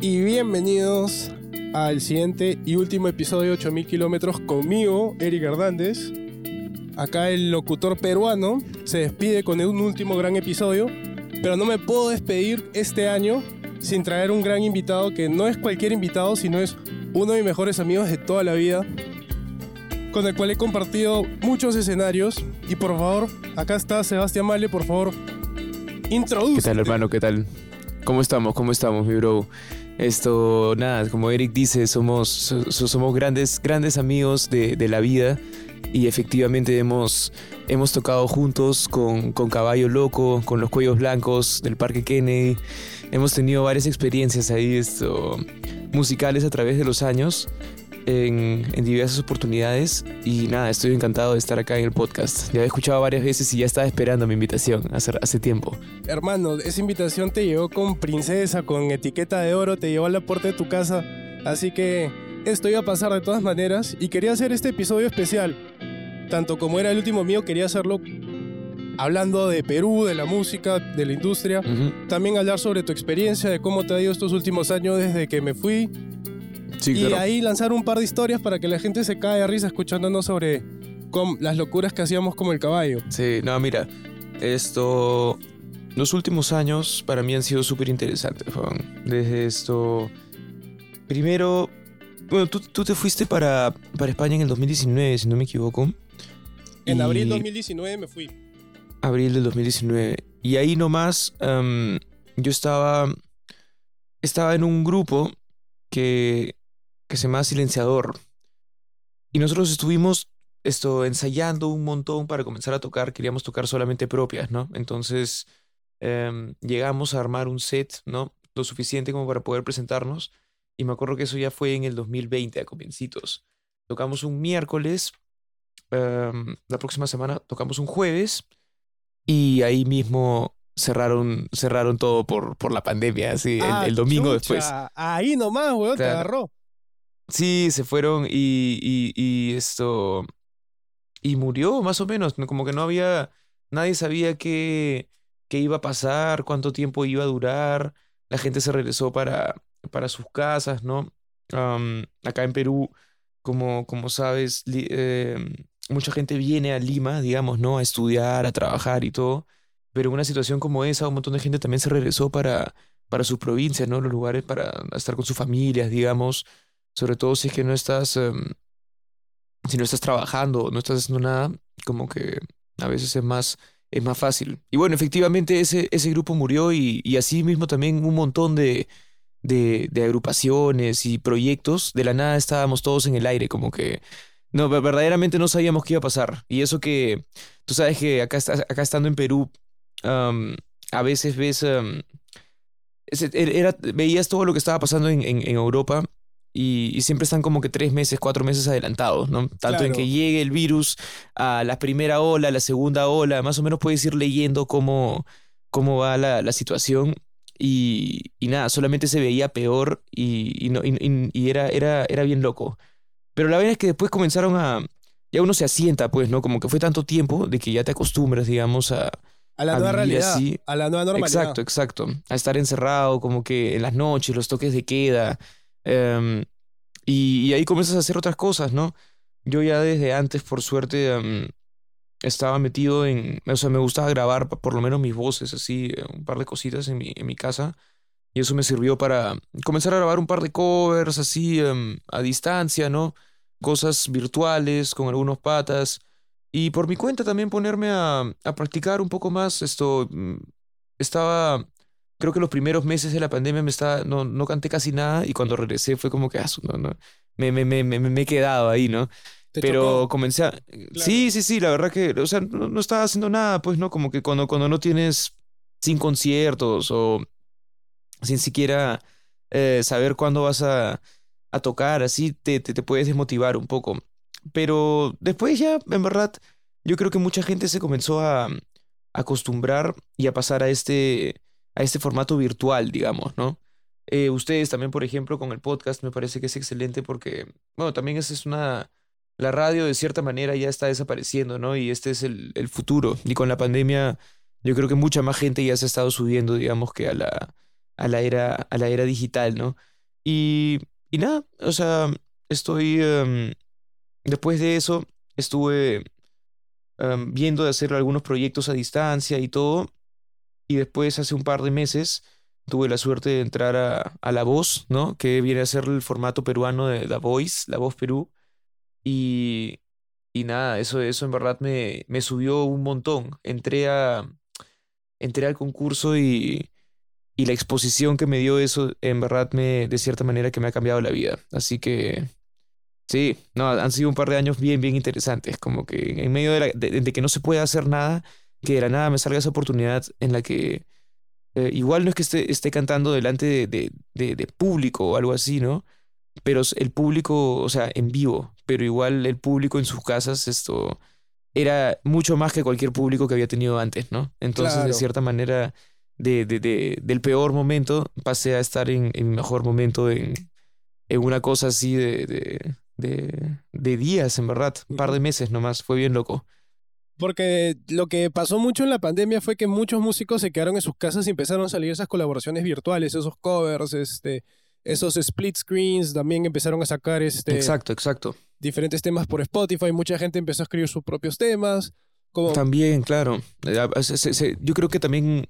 y bienvenidos al siguiente y último episodio de 8000 kilómetros conmigo, Eric Hernández. Acá el locutor peruano se despide con un último gran episodio, pero no me puedo despedir este año sin traer un gran invitado que no es cualquier invitado, sino es uno de mis mejores amigos de toda la vida, con el cual he compartido muchos escenarios. Y por favor, acá está Sebastián Male, por favor, introduce. ¿Qué tal, hermano? ¿Qué tal? ¿Cómo estamos? ¿Cómo estamos, mi bro? Esto, nada, como Eric dice, somos, somos grandes, grandes amigos de, de, la vida y efectivamente hemos, hemos tocado juntos con, con Caballo Loco, con los Cuellos Blancos del Parque Kennedy. Hemos tenido varias experiencias ahí esto, musicales a través de los años en, en, diversas oportunidades y nada, estoy encantado de estar acá en el podcast. Ya he escuchado varias veces y ya estaba esperando mi invitación hace, hace tiempo. Hermano, esa invitación te llegó con princesa, con etiqueta de oro, te llevó a la puerta de tu casa, así que esto iba a pasar de todas maneras y quería hacer este episodio especial. Tanto como era el último mío, quería hacerlo hablando de Perú, de la música, de la industria. Uh -huh. También hablar sobre tu experiencia, de cómo te ha ido estos últimos años desde que me fui Sí, y claro. ahí lanzar un par de historias para que la gente se caiga de risa escuchándonos sobre las locuras que hacíamos como el caballo. Sí, no, mira, esto... Los últimos años para mí han sido súper interesantes, Juan. Desde esto... Primero, bueno, tú, tú, te fuiste para, para España en el 2019, si no me equivoco. En y... abril 2019 me fui. Abril del 2019. Y ahí nomás um, yo estaba... Estaba en un grupo que que se llama Silenciador. Y nosotros estuvimos esto, ensayando un montón para comenzar a tocar. Queríamos tocar solamente propias, ¿no? Entonces eh, llegamos a armar un set, ¿no? Lo suficiente como para poder presentarnos. Y me acuerdo que eso ya fue en el 2020, a comiencitos. Tocamos un miércoles. Eh, la próxima semana tocamos un jueves. Y ahí mismo cerraron, cerraron todo por, por la pandemia, así, ah, el, el, domingo chucha. después. Ahí nomás, weón, te agarró. Sí, se fueron y, y, esto... Y murió, más o menos. Como que no había... Nadie sabía qué, qué iba a pasar, cuánto tiempo iba a durar. La gente se regresó para, para sus casas, ¿no? Um, acá en Perú, como, como sabes, eh, mucha gente viene a Lima, digamos, ¿no? A estudiar, a trabajar y todo. Pero una situación como esa, un montón de gente también se regresó para, para sus provincias, ¿no? Los lugares para estar con sus familias, digamos sobre todo si es que no estás, um, si no estás trabajando, no estás haciendo nada, como que a veces es más, es más fácil. Y bueno, efectivamente ese, ese grupo murió y, y así mismo también un montón de, de, agrupaciones y proyectos, de la nada estábamos todos en el aire, como que no, verdaderamente no sabíamos qué iba a pasar. Y eso que, tú sabes que acá, acá estando en Perú, a veces ves... Um, era, veías todo lo que estaba pasando en, en Europa y, y, siempre están como que tres meses, cuatro meses adelantados, ¿no? Tanto claro. en que llegue el virus a la primera ola, a la segunda ola, más o menos puedes ir leyendo cómo, cómo va la, la situación y, y, nada, solamente se veía peor y, y no, era, era, era bien loco. Pero la verdad es que después comenzaron a... Ya uno se asienta, pues, ¿no? Como que fue tanto tiempo de que ya te acostumbras, digamos, a... A la a nueva realidad, así. a la nueva normalidad. Exacto, exacto. A estar encerrado, como que en las noches, los toques de queda, Um, y, ahí comienzas a hacer otras cosas, ¿no? Yo ya desde antes, por suerte, um, estaba metido en... O sea, me gustaba grabar por lo menos mis voces, así, un par de cositas en mi, en mi casa. Y eso me sirvió para comenzar a grabar un par de covers, así, um, a distancia, ¿no? Cosas virtuales, con algunos patas. Y por mi cuenta también ponerme a, a practicar un poco más. Esto... Mm, estaba creo que los primeros meses de la pandemia me estaba, no, no canté casi nada y cuando regresé fue como que, ah, no, no, me, me, me, me, he quedado ahí, ¿no? Pero chocó? comencé a... Claro. Sí, sí, sí, la verdad que, o sea, no, no, estaba haciendo nada, pues, ¿no? Como que cuando, cuando no tienes sin conciertos o sin siquiera eh, saber cuándo vas a, a tocar, así te, te, te puedes desmotivar un poco. Pero después ya, en verdad, yo creo que mucha gente se comenzó a acostumbrar y a pasar a este a este formato virtual, digamos, ¿no? Eh, ustedes también, por ejemplo, con el podcast me parece que es excelente porque, bueno, también esa es una... La radio de cierta manera ya está desapareciendo, ¿no? Y este es el, futuro. Y con la pandemia yo creo que mucha más gente ya se ha estado subiendo, digamos, que a la, a la era, a la era digital, ¿no? Y, y nada, o sea, estoy, em, después de eso, estuve em, viendo de hacer algunos proyectos a distancia y todo, y después hace un par de meses tuve la suerte de entrar a, a La Voz, ¿no? Que viene a ser el formato peruano de La Voice, La Voz Perú, y, y nada, eso, eso en verdad me, me subió un montón. Entré, a, entré al concurso y, y la exposición que me dio eso, en verdad, me, de cierta manera que me ha cambiado la vida. Así que, sí, no, han sido un par de años bien, bien interesantes. Como que en medio de, de, que no se puede hacer nada, que de la nada me salga esa oportunidad en la que eh, igual no es que esté, esté cantando delante de, de, de público o algo así, ¿no? pero el público, o sea, en vivo, pero igual el público en sus casas, esto era mucho más que cualquier público que había tenido antes, ¿no? Entonces, de cierta manera, de, de, de, del peor momento, pasé a estar en, en mi mejor momento en, en una cosa así de, de, días, en verdad, un par de meses nomás, fue bien loco. Porque lo que pasó mucho en la pandemia fue que muchos músicos se quedaron en sus casas y empezaron a salir esas colaboraciones virtuales, esos covers, este, esos split screens también empezaron a sacar este, exacto, exacto. diferentes temas por Spotify. Mucha gente empezó a escribir sus propios temas. Como... También, claro. Eh, yo creo que también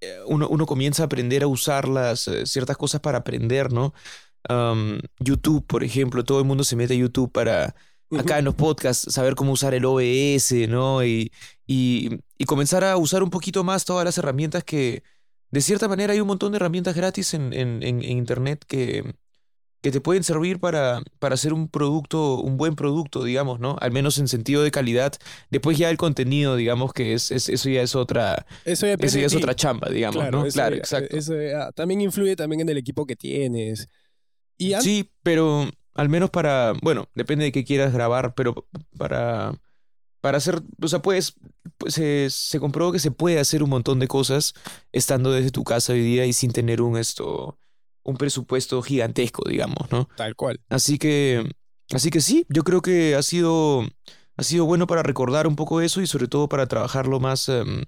eh, uno, uno comienza a aprender a usar las, eh, ciertas cosas para aprender, ¿no? YouTube, por ejemplo, todo el mundo se mete a YouTube para, acá en los podcasts, saber cómo usar el OBS, ¿no? Y, y, y comenzar a usar un poquito más todas las herramientas que, de cierta manera hay un montón de herramientas gratis en, en, Internet que, que te pueden servir para, para hacer un producto, un buen producto, digamos, ¿no? Al menos en sentido de calidad. Después ya el contenido, digamos que es, eso ya es otra. Eso ya, es otra chamba, digamos, ¿no? claro, exacto. Eso también influye también en el equipo que tienes. Y sí, pero al menos para. Bueno, depende de qué quieras grabar, pero para para hacer, o sea, pues, se, se, comprobó que se puede hacer un montón de cosas estando desde tu casa hoy día y sin tener un esto, un presupuesto gigantesco, digamos, ¿no? Tal cual. Así que, así que sí, yo creo que ha sido, ha sido bueno para recordar un poco eso y sobre todo para trabajarlo más em,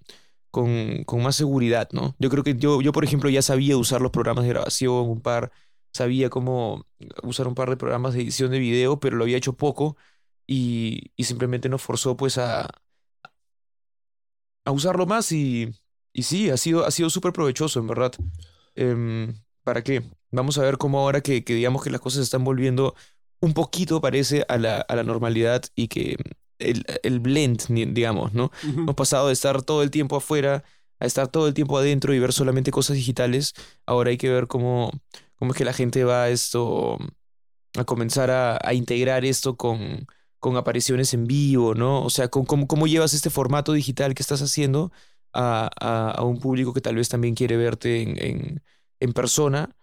con, con, más seguridad, ¿no? Yo creo que yo, yo, por ejemplo, ya sabía usar los programas de grabación, un par, sabía cómo usar un par de programas de edición de video, pero lo había hecho poco y, simplemente nos forzó pues a, a usarlo más y, y sí, ha sido, ha sido súper provechoso, en verdad. Em, ¿Para qué? Vamos a ver cómo ahora que, que, digamos que las cosas están volviendo un poquito, parece, a la, a la normalidad y que el, el blend, digamos, ¿no? Hemos pasado de estar todo el tiempo afuera a estar todo el tiempo adentro y ver solamente cosas digitales. Ahora hay que ver cómo, cómo es que la gente va a esto, a comenzar a, a integrar esto con, con apariciones en vivo, ¿no? O sea, ¿cómo, cómo llevas este formato digital que estás haciendo a, a, un público que tal vez también quiere verte en, en, persona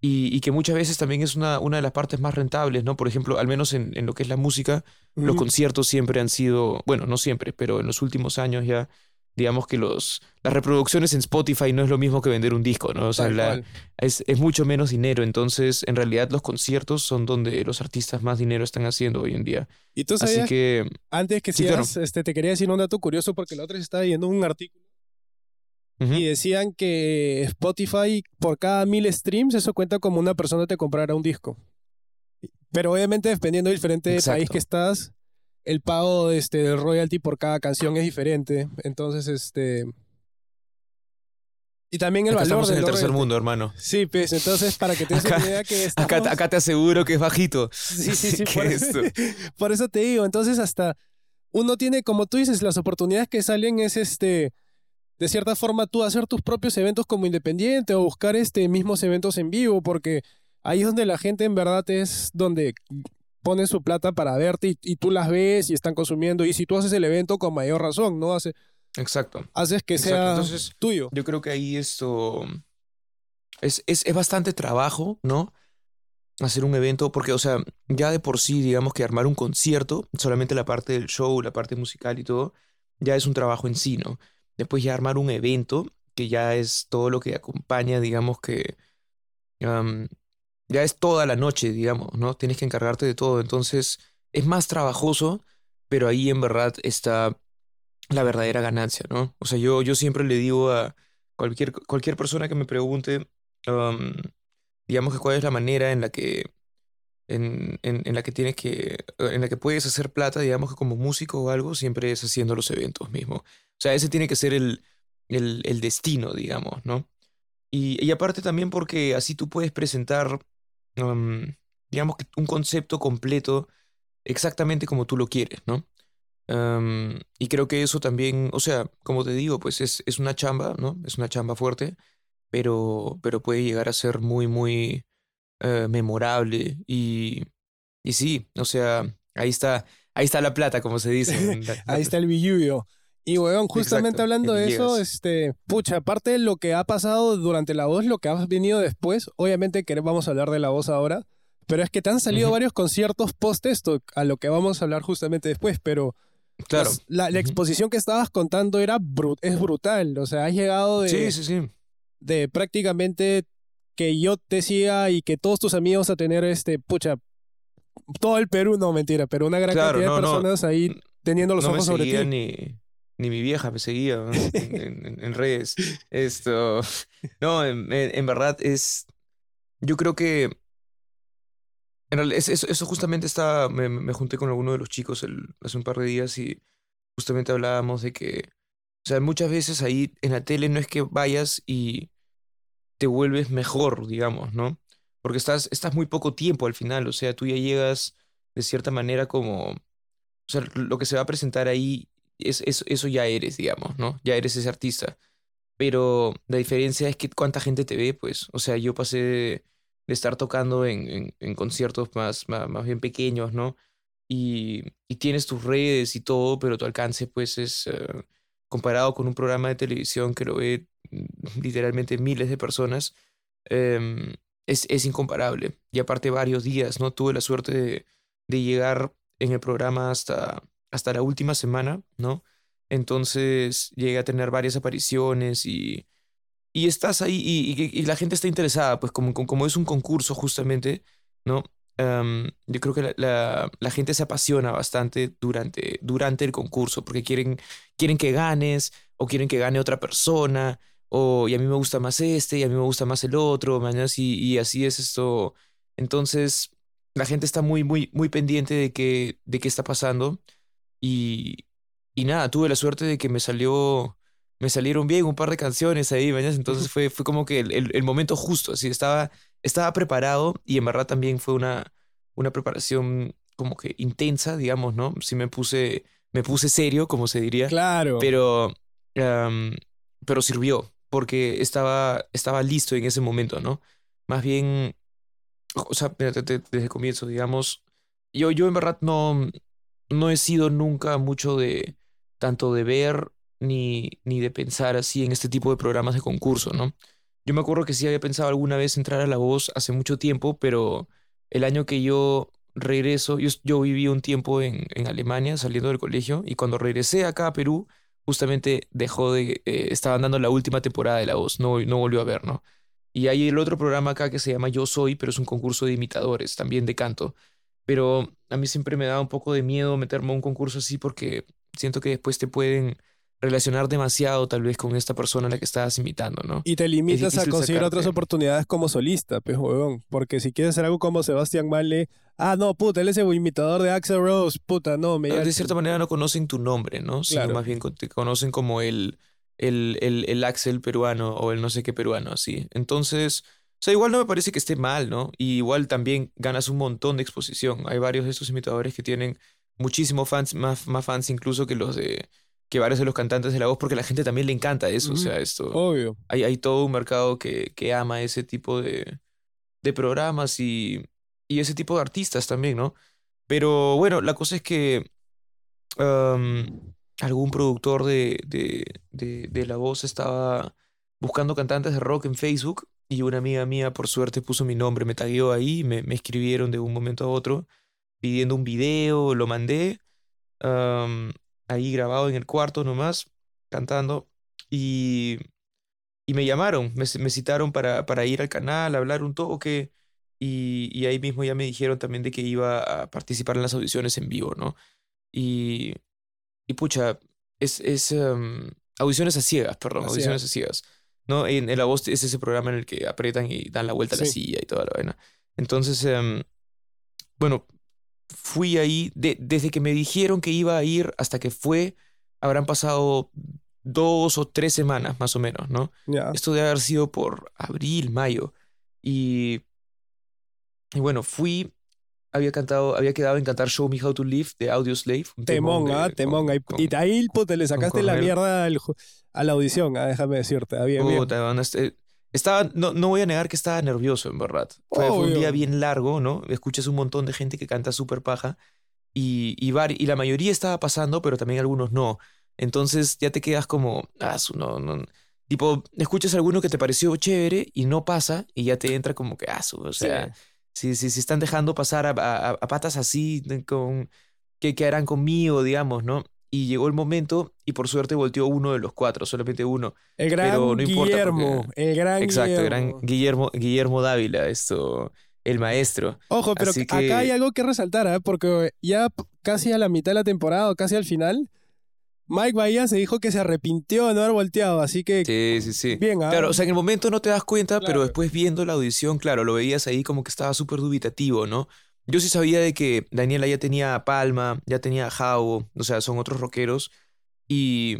y, y, que muchas veces también es una, una de las partes más rentables, ¿no? Por ejemplo, al menos en, en lo que es la música, los conciertos siempre han sido, bueno, no siempre, pero en los últimos años ya digamos que los, las reproducciones en Spotify no es lo mismo que vender un disco, ¿no? O sea, es, es, mucho menos dinero. Entonces, en realidad, los conciertos son donde los artistas más dinero están haciendo hoy en día. Y tú sabías, Así que. Antes que sí, este, te quería decir un dato curioso porque la otra vez estaba leyendo un artículo. Y decían que Spotify, por cada mil streams, eso cuenta como una persona te comprara un disco. Pero obviamente, dependiendo del diferente país que estás, el pago este, del royalty por cada canción es diferente. Entonces, este. Y también el acá valor estamos en el tercer mundo, hermano. Sí, pues entonces para que te una idea que estamos... acá, acá, te aseguro que es bajito. Sí, sí, sí. por, eso, por eso te digo, entonces hasta uno tiene, como tú dices, las oportunidades que salen es este, de cierta forma tú hacer tus propios eventos como independiente o buscar este mismos eventos en vivo, porque ahí es donde la gente en verdad es donde ponen su plata para verte y, tú las ves y están consumiendo. Y si tú haces el evento con mayor razón, ¿no? Hace, Exacto. Haces que sea Entonces, tuyo. Yo creo que ahí esto es, es, es, bastante trabajo, ¿no? Hacer un evento, porque, o sea, ya de por sí, digamos que armar un concierto, solamente la parte del show, la parte musical y todo, ya es un trabajo en sí, ¿no? Después ya armar un evento, que ya es todo lo que acompaña, digamos que ya es toda la noche, digamos, ¿no? Tienes que encargarte de todo. Entonces, es más trabajoso, pero ahí en verdad está la verdadera ganancia, ¿no? O sea, yo, yo siempre le digo a cualquier, cualquier persona que me pregunte digamos que cuál es la manera en la que en, en, la que tienes que, en la que puedes hacer plata, digamos que como músico o algo, siempre es haciendo los eventos mismo. O sea, ese tiene que ser el, el, destino, digamos, ¿no? Y, aparte también porque así tú puedes presentar, um, digamos que un concepto completo exactamente como tú lo quieres, ¿no? Um, y creo que eso también, o sea, como te digo, pues es, es una chamba, ¿no? Es una chamba fuerte, pero, pero puede llegar a ser muy, muy eh, memorable. Y, y sí, o sea, ahí está, ahí está la plata, como se dice. ahí está el billullo. Y, weón, justamente hablando de eso, este, pucha, aparte de lo que ha pasado durante la voz, lo que ha venido después, obviamente que vamos a hablar de la voz ahora, pero es que te han salido varios conciertos post esto, a lo que vamos a hablar justamente después, pero claro. la, la, exposición que estabas contando era es brutal, o sea, has llegado de, sí, sí, sí. de prácticamente que yo te siga y que todos tus amigos a tener este, pucha, todo el Perú, no mentira, pero una gran cantidad de personas ahí teniendo los ojos sobre ti. Ni, ni mi vieja me seguía en, redes. Esto, no, en, verdad es, yo creo que, en realidad, eso, eso justamente está, me, me, junté con alguno de los chicos el, hace un par de días y justamente hablábamos de que, o sea, muchas veces ahí en la tele no es que vayas y te vuelves mejor, digamos, ¿no? Porque estás, estás muy poco tiempo al final, o sea, tú ya llegas de cierta manera como, o sea, lo que se va a presentar ahí, es, eso ya eres, digamos, ¿no? Ya eres ese artista. Pero la diferencia es que cuánta gente te ve, pues, o sea, yo pasé de, estar tocando en, en, conciertos más, más, bien pequeños, ¿no? Y, y, tienes tus redes y todo, pero tu alcance, pues, es eh, comparado con un programa de televisión que lo ve literalmente miles de personas, em, es, es, incomparable. Y aparte varios días, ¿no? Tuve la suerte de, de, llegar en el programa hasta, hasta la última semana, ¿no? Entonces llegué a tener varias apariciones y, y estás ahí y, y, la gente está interesada, pues como, como es un concurso justamente, ¿no? Um, yo creo que la, la, la, gente se apasiona bastante durante, durante el concurso porque quieren, quieren que ganes o quieren que gane otra persona o y a mí me gusta más este y a mí me gusta más el otro, y, y así es esto. Entonces, la gente está muy, muy, muy pendiente de qué, de qué está pasando y, y nada, tuve la suerte de que me salió, me salieron bien un par de canciones ahí, mañana, entonces fue, fue como que el, el, momento justo, así estaba, estaba preparado y en verdad también fue una, una preparación como que intensa, digamos, ¿no? Sí me puse, me puse serio, como se diría. Claro. Pero, pero sirvió, porque estaba, estaba listo en ese momento, ¿no? Más bien, o sea, desde, el comienzo, digamos, yo, yo en verdad no, no he sido nunca mucho de tanto de ver ni, ni de pensar así en este tipo de programas de concurso, ¿no? Yo me acuerdo que sí había pensado alguna vez entrar a La Voz hace mucho tiempo, pero el año que yo regreso, yo, yo viví un tiempo en, en Alemania saliendo del colegio y cuando regresé acá a Perú, justamente dejó de, eh, estaban dando la última temporada de La Voz, no, no volvió a ver, ¿no? Y hay el otro programa acá que se llama Yo Soy, pero es un concurso de imitadores, también de canto. Pero a mí siempre me da un poco de miedo meterme a un concurso así porque siento que después te pueden relacionar demasiado tal vez con esta persona a la que estás imitando, ¿no? Y te limitas a conseguir otras oportunidades como solista, pues, huevón. Porque si quieres hacer algo como Sebastián Male, ah, no, puta, él es el imitador de Axel Rose, puta, no, me... De cierta manera no conocen tu nombre, ¿no? Sino más bien te conocen como el, el, el, el Axel peruano o el no sé qué peruano, así. Entonces... O sea, igual no me parece que esté mal, ¿no? Y igual también ganas un montón de exposición. Hay varios de estos imitadores que tienen muchísimos fans, más, más fans incluso que los de, que varios de los cantantes de la voz, porque a la gente también le encanta eso. O sea, esto. Obvio. Hay, hay todo un mercado que, que ama ese tipo de, de programas y, y, ese tipo de artistas también, ¿no? Pero bueno, la cosa es que algún productor de, de, de, de, La Voz estaba buscando cantantes de rock en Facebook y una amiga mía, por suerte, puso mi nombre, me tagueó ahí, me, me escribieron de un momento a otro pidiendo un video, lo mandé ahí grabado en el cuarto nomás, cantando, y, y me llamaron, me, me citaron para, para, ir al canal, hablar un toque, y, y, ahí mismo ya me dijeron también de que iba a participar en las audiciones en vivo, ¿no? Y, y pucha, es, es audiciones a ciegas, perdón, audiciones a ciegas. ¿No? En, La Voz es ese programa en el que apretan y dan la vuelta a la silla y toda la vaina. Entonces, em, bueno, fui ahí, desde que me dijeron que iba a ir hasta que fue, habrán pasado dos o tres semanas más o menos, ¿no? Esto debe haber sido por abril, mayo. Y, y bueno, fui, había cantado, había quedado en cantar Show Me How to Live de Audio Slave. Temón, ah, temón. y ahí te le sacaste la mierda a la audición, ah, déjame decirte. Había, este, estaba, no, no voy a negar que estaba nervioso, en verdad. Fue, un día bien largo, ¿no? Escuchas un montón de gente que canta súper paja y, y, y la mayoría estaba pasando, pero también algunos no. Entonces ya te quedas como, ah, no, no. Tipo, escuchas alguno que te pareció chévere y no pasa y ya te entra como que, ah, o sea, si, si, si, están dejando pasar a, a, patas así, con, ¿qué, ¿qué, harán conmigo, digamos, no? Y llegó el momento y por suerte volteó uno de los cuatro, solamente uno. El gran Pero no Guillermo, el gran Exacto, el gran Guillermo, Guillermo Dávila, esto, el maestro. Ojo, pero acá hay algo que resaltar, ¿eh? porque ya casi a la mitad de la temporada, casi al final, Mike Bahía se dijo que se arrepintió de no haber volteado, así que. Sí, sí, sí. Bien, ¿ah? Claro, o sea, en el momento no te das cuenta, pero después viendo la audición, claro, lo veías ahí como que estaba súper dubitativo, ¿no? Yo sí sabía de que Daniela ya tenía Palma, ya tenía Jao, o sea, son otros rockeros. Y,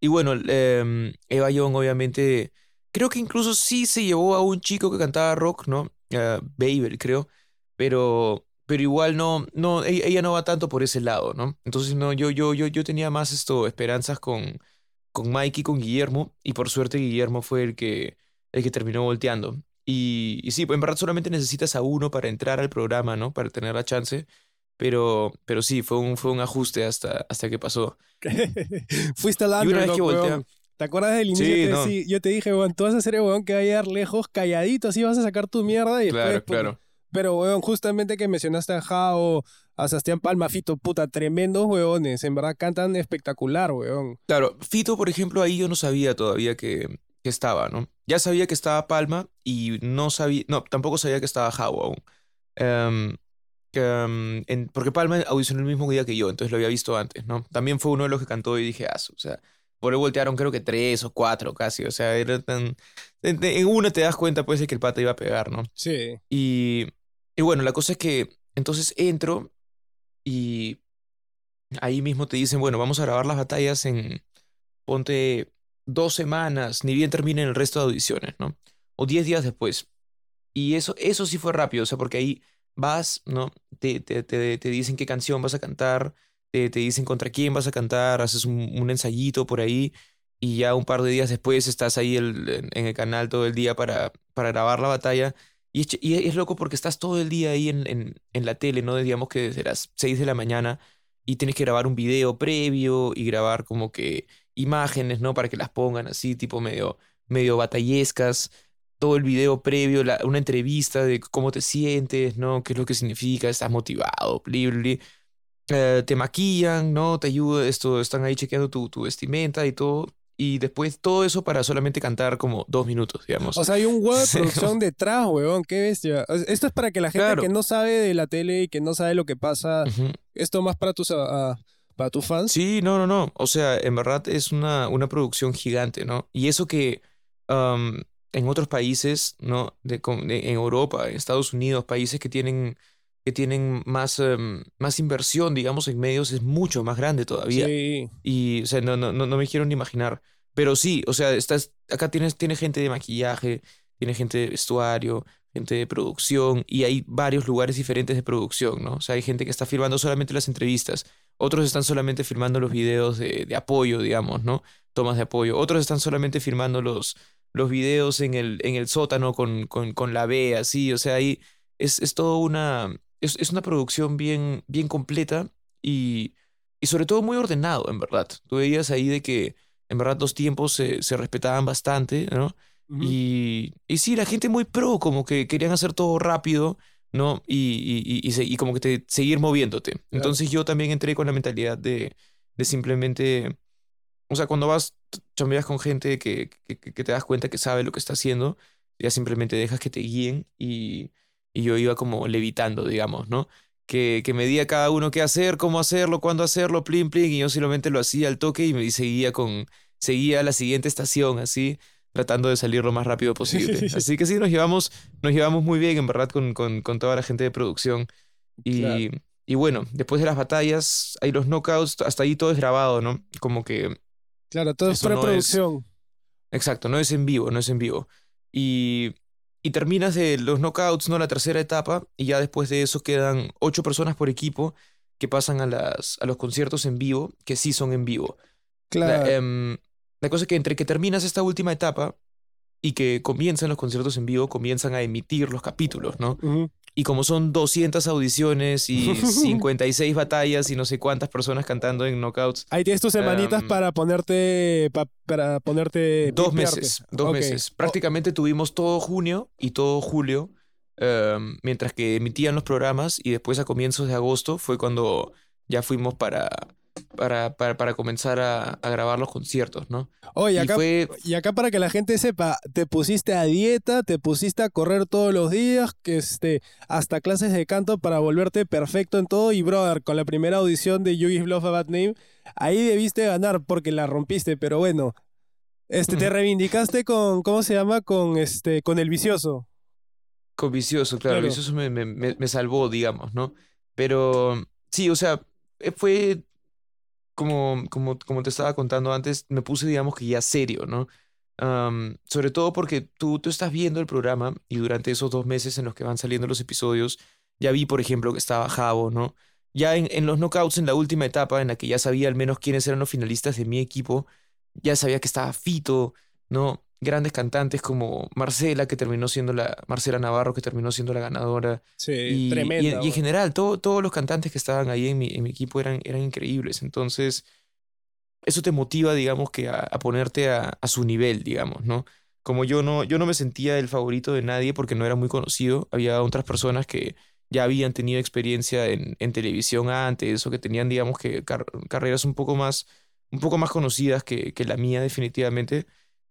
y bueno, em, Eva Young, obviamente, creo que incluso sí se llevó a un chico que cantaba rock, ¿no? Uh, Babel, creo. Pero pero igual no, no, e-, ella no va tanto por ese lado, ¿no? Entonces, no, yo, yo, yo, yo tenía más esto, esperanzas con, con Mike y con Guillermo, y por suerte Guillermo fue el que, el que terminó volteando. Y, y sí, pues en verdad solamente necesitas a uno para entrar al programa, ¿no? Para tener la chance. Pero, pero sí, fue un, fue un ajuste hasta, hasta que pasó. Fuiste al y una vez que voltea, ¿Te acuerdas del inicio? Sí, yo te dije, weón, tú vas a ser weón que va a llegar lejos, calladito, así vas a sacar tu mierda y claro, después, claro. Pero, weón, justamente que mencionaste a Jao, a Sebastián Palma, Fito, puta, tremendos weones. En verdad cantan espectacular, weón. Claro, Fito, por ejemplo, ahí yo no sabía todavía que, que estaba, ¿no? Ya sabía que estaba Palma y no sabía, no, tampoco sabía que estaba Jao aún. Em, em, porque Palma audicionó el mismo día que yo, entonces lo había visto antes, ¿no? También fue uno de los que cantó y dije, ah, o sea, por ahí voltearon creo que tres o cuatro casi, o sea, era tan... En una te das cuenta pues de que el pata iba a pegar, ¿no? Sí. Y, y bueno, la cosa es que entonces entro y ahí mismo te dicen, bueno, vamos a grabar las batallas en, ponte, dos semanas, ni bien terminen el resto de audiciones, ¿no? O diez días después. Y eso, eso sí fue rápido, o sea, porque ahí vas, ¿no? Te, te, te, te dicen qué canción vas a cantar, te, te, dicen contra quién vas a cantar, haces un, un, ensayito por ahí y ya un par de días después estás ahí en el canal todo el día para, para grabar la batalla y es, loco porque estás todo el día ahí en, en, en, la tele, ¿no? Digamos que desde las 6 de la mañana y tienes que grabar un video previo y grabar como que imágenes, ¿no? Para que las pongan así, tipo medio, medio batallescas. Todo el video previo, una entrevista de cómo te sientes, ¿no? ¿Qué es lo que significa? ¿Estás motivado? Bli, eh, te maquillan, ¿no? Te ayuda, esto, están ahí chequeando tu, tu vestimenta y todo y después todo eso para solamente cantar como dos minutos, digamos. O sea, hay un huevo de producción detrás, weón, qué bestia. Esto es para que la gente que no sabe de la tele y que no sabe lo que pasa, esto más para tus, para tus fans. Sí, no, no, no. O sea, en verdad es una, una producción gigante, ¿no? Y eso que en otros países, ¿no? De, en Europa, en Estados Unidos, países que tienen que tienen más, más inversión, digamos, en medios es mucho más grande todavía. Sí. Y, o sea, no, no, no, me quiero ni imaginar. Pero sí, o sea, estás, acá tienes, tiene gente de maquillaje, tiene gente de vestuario, gente de producción, y hay varios lugares diferentes de producción, ¿no? O sea, hay gente que está filmando solamente las entrevistas, otros están solamente filmando los videos de, de apoyo, digamos, ¿no? Tomas de apoyo, otros están solamente filmando los, los videos en el, en el sótano con, con, con la B, así, o sea, ahí es, es todo una es, es una producción bien, bien completa y, y sobre todo muy ordenado, en verdad. Tú veías ahí de que en verdad los tiempos se, se respetaban bastante, ¿no? y, y sí, la gente muy pro, como que querían hacer todo rápido, ¿no? Y, y, y, y como que te, seguir moviéndote. Entonces yo también entré con la mentalidad de, de simplemente, o sea, cuando vas, chambeas con gente que, que, que, te das cuenta que sabe lo que está haciendo, ya simplemente dejas que te guíen y, y yo iba como levitando, digamos, ¿no? Que, que me di cada uno qué hacer, cómo hacerlo, cuándo hacerlo, plin, plin, y yo simplemente lo hacía al toque y me seguía con, seguía a la siguiente estación, así. Tratando de salir lo más rápido posible. Así que sí, nos llevamos, nos llevamos muy bien, en verdad, con, con, con toda la gente de producción. Y, y, bueno, después de las batallas, hay los knockouts, hasta ahí todo es grabado, ¿no? Como que... Claro, todo es preproducción. exacto, no es en vivo, no es en vivo. Y, y terminas de los knockouts, ¿no? La tercera etapa, y ya después de eso quedan ocho personas por equipo que pasan a, las, a los conciertos en vivo, que sí son en vivo. Claro. La, em, cosa es que entre que terminas esta última etapa y que comienzan los conciertos en vivo, comienzan a emitir los capítulos, ¿no? Y como son 200 audiciones y 56 batallas y no sé cuántas personas cantando en knockouts. Ahí tienes tus semanitas em, para ponerte. para ponerte. Dos meses. Dos meses. Prácticamente tuvimos todo junio y todo julio. Em, mientras que emitían los programas y después a comienzos de agosto fue cuando ya fuimos para, para, para, comenzar a, grabar los conciertos, ¿no? Oye, acá, y, acá para que la gente sepa, te pusiste a dieta, te pusiste a correr todos los días, que este, hasta clases de canto para volverte perfecto en todo. Y brother, con la primera audición de You Give Love a Bad Name, ahí debiste ganar porque la rompiste, pero bueno. Este, te reivindicaste con, ¿cómo se llama? Con este, con el vicioso. Con vicioso, claro, el vicioso me, me, me salvó, digamos, ¿no? Pero sí, o sea, fue como, como, como te estaba contando antes, me puse, digamos que ya serio, ¿no? sobre todo porque tú, tú estás viendo el programa y durante esos dos meses en los que van saliendo los episodios, ya vi, por ejemplo, que estaba Javo, ¿no? Ya en, en los knockouts, en la última etapa, en la que ya sabía al menos quiénes eran los finalistas de mi equipo, ya sabía que estaba Fito, ¿no? Grandes cantantes como Marcela, que terminó siendo la. Marcela Navarro, que terminó siendo la ganadora. Sí, y, tremenda. Y, en general, todos los cantantes que estaban ahí en mi, en mi equipo eran, eran increíbles. Entonces, eso te motiva, digamos, que a, ponerte a, a, su nivel, digamos, ¿no? Como yo no, yo no me sentía el favorito de nadie porque no era muy conocido, había otras personas que ya habían tenido experiencia en, en televisión antes o que tenían, digamos, que carreras un poco más, un poco más conocidas que, que la mía, definitivamente.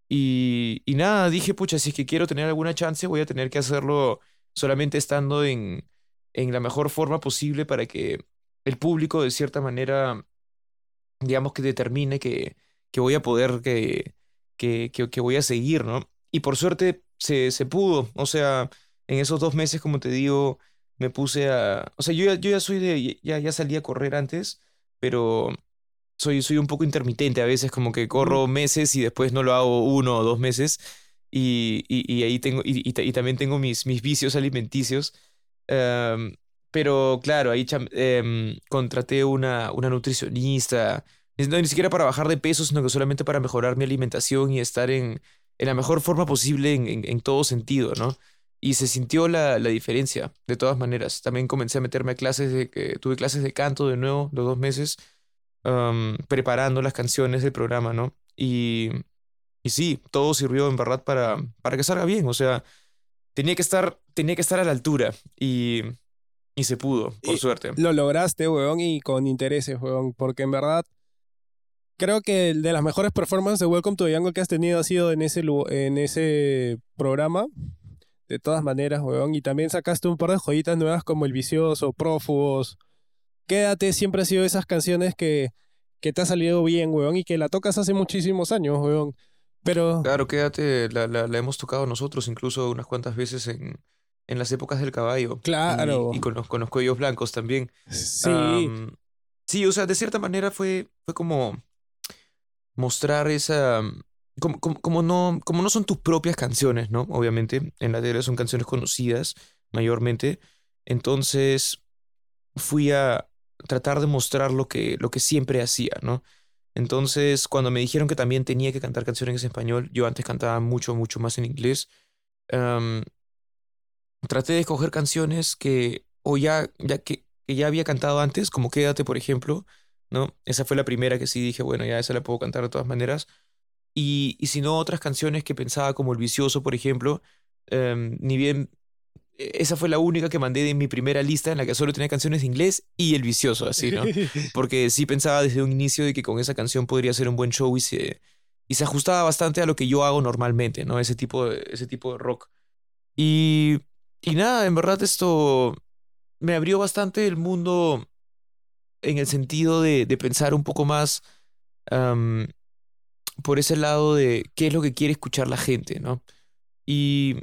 Y, y nada, dije, pucha, si es que quiero tener alguna chance, voy a tener que hacerlo solamente estando en, en la mejor forma posible para que el público, de cierta manera, digamos que determine que, que voy a poder, que, que, que, voy a seguir, ¿no? Y por suerte se, se pudo. O sea, en esos dos meses, como te digo, me puse a... O sea, yo yo ya soy de... Ya, ya salí a correr antes, pero soy, soy un poco intermitente a veces, como que corro meses y después no lo hago uno o dos meses. Y, y, ahí tengo, y, y, también tengo mis, mis vicios alimenticios. Em, pero claro, ahí em, contraté una, una nutricionista, no, ni siquiera para bajar de peso, sino que solamente para mejorar mi alimentación y estar en, en la mejor forma posible en, en, en todo sentido, ¿no? Y se sintió la, la, diferencia, de todas maneras. También comencé a meterme a clases de, que tuve clases de canto de nuevo, los dos meses preparando las canciones del programa, ¿no? Y, y sí, todo sirvió en verdad para, para que salga bien, o sea, tenía que estar, tenía que estar a la altura y, y se pudo, por suerte. Lo lograste, weón, y con intereses, weón, porque en verdad creo que de las mejores performances de Welcome to the Jungle que has tenido ha sido en ese, en ese programa. De todas maneras, weón. Y también sacaste un par de joyitas nuevas como El Vicioso, Prófugos, Quédate siempre ha sido esas canciones que, que te ha salido bien, weón, y que la tocas hace muchísimos años, weón. Pero... Claro, Quédate, la, la, hemos tocado nosotros incluso unas cuantas veces en, en las épocas del caballo. Claro. Y, con, los, con, los, cuellos blancos también. Sí. sí, o sea, de cierta manera fue, fue como mostrar esa... Como, como, no, como no son tus propias canciones, ¿no? Obviamente, en la tele son canciones conocidas mayormente. Entonces, fui a, tratar de mostrar lo que, lo que siempre hacía, ¿no? Entonces, cuando me dijeron que también tenía que cantar canciones en español, yo antes cantaba mucho, mucho más en inglés, traté de escoger canciones que, o ya, ya que, ya había cantado antes, como Quédate, por ejemplo, ¿no? Esa fue la primera que sí dije, bueno, ya esa la puedo cantar de todas maneras. Y, y si no, otras canciones que pensaba como El Vicioso, por ejemplo, ni bien esa fue la única que mandé de mi primera lista en la que solo tenía canciones de inglés y El Vicioso, así, ¿no? Porque sí pensaba desde un inicio de que con esa canción podría ser un buen show y se, y se ajustaba bastante a lo que yo hago normalmente, ¿no? Ese tipo de, ese tipo de rock. Y, y nada, en verdad esto me abrió bastante el mundo en el sentido de, de pensar un poco más por ese lado de qué es lo que quiere escuchar la gente, ¿no? Y,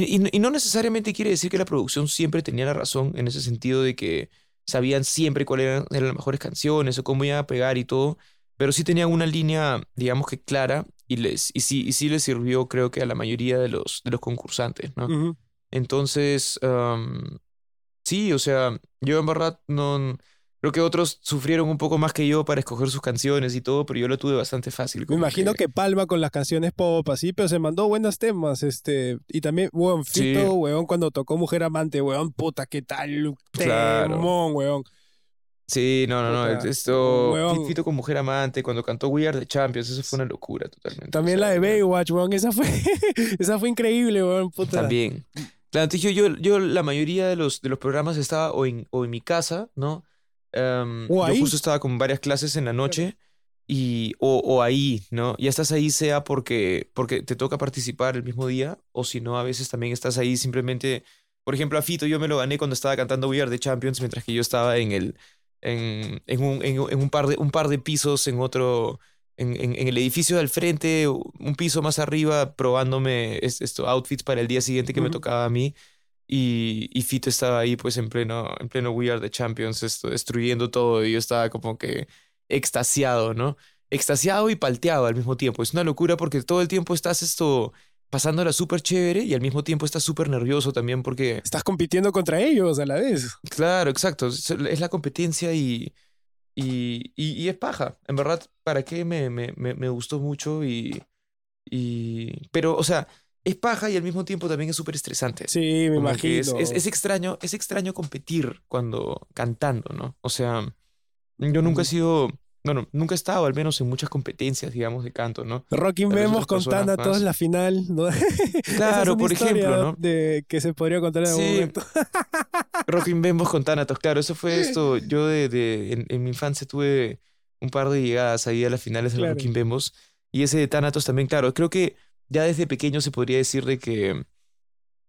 y, y, no necesariamente quiere decir que la producción siempre tenía la razón en ese sentido de que sabían siempre cuáles eran, eran las mejores canciones o cómo iban a pegar y todo, pero sí tenían una línea, digamos que clara y, les, y, sí, y sí les sirvió creo que a la mayoría de los, de los concursantes, ¿no? Entonces, sí, o sea, yo en verdad no... Creo que otros sufrieron un poco más que yo para escoger sus canciones y todo, pero yo lo tuve bastante fácil. Me imagino que... Palma con las canciones pop así, pero se mandó buenos temas, este, y también, weón, Fito, weón, cuando tocó Mujer Amante, weón, puta, qué tal, claro. temón, weón. Sí, no, no, no. Esto. Fito con Mujer Amante, cuando cantó We Are the Champions, eso fue una locura totalmente. También la de Baywatch, weón. Esa fue, esa fue increíble, weón. Puta. También. Claro, yo, yo, yo la mayoría de los, de los programas estaba o en, o en mi casa, ¿no? Um, yo justo estaba con varias clases en la noche y o, o, ahí, ¿no? Ya estás ahí sea porque, porque te toca participar el mismo día o si no, a veces también estás ahí simplemente... Por ejemplo, a Fito yo me lo gané cuando estaba cantando We Are the Champions mientras que yo estaba en el en, en, un, en, un, par de, un par de pisos en otro, en, en, el edificio del frente, un piso más arriba, probándome estos outfits para el día siguiente que me tocaba a mí. Y, y, Fito estaba ahí pues en pleno, en pleno We Are the Champions, esto, destruyendo todo y yo estaba como que extasiado, ¿no? Extasiado y palteado al mismo tiempo. Es una locura porque todo el tiempo estás esto pasándola súper chévere y al mismo tiempo estás súper nervioso también porque... Estás compitiendo contra ellos a la vez. Claro, exacto. Es la competencia y, y, y, es paja. En verdad, ¿para qué? Me, me, me, gustó mucho y, y... Pero, o sea, es paja y al mismo tiempo también es súper estresante. Sí, me imagino. Es, es, es, extraño, es extraño competir cuando cantando, ¿no? O sea, yo nunca he sido bueno, nunca he estado al menos en muchas competencias, digamos, de canto, ¿no? Rocking vemos contando a todos la final, ¿no? Claro, por ejemplo, ¿no? De que se podría contar en algún momento. Rocking vemos con Thanatos, claro, eso fue esto. Yo de, de en, mi infancia tuve un par de llegadas ahí a las finales de Rocking Vemos. Y ese de Thanatos también, claro, creo que ya desde pequeño se podría decir de que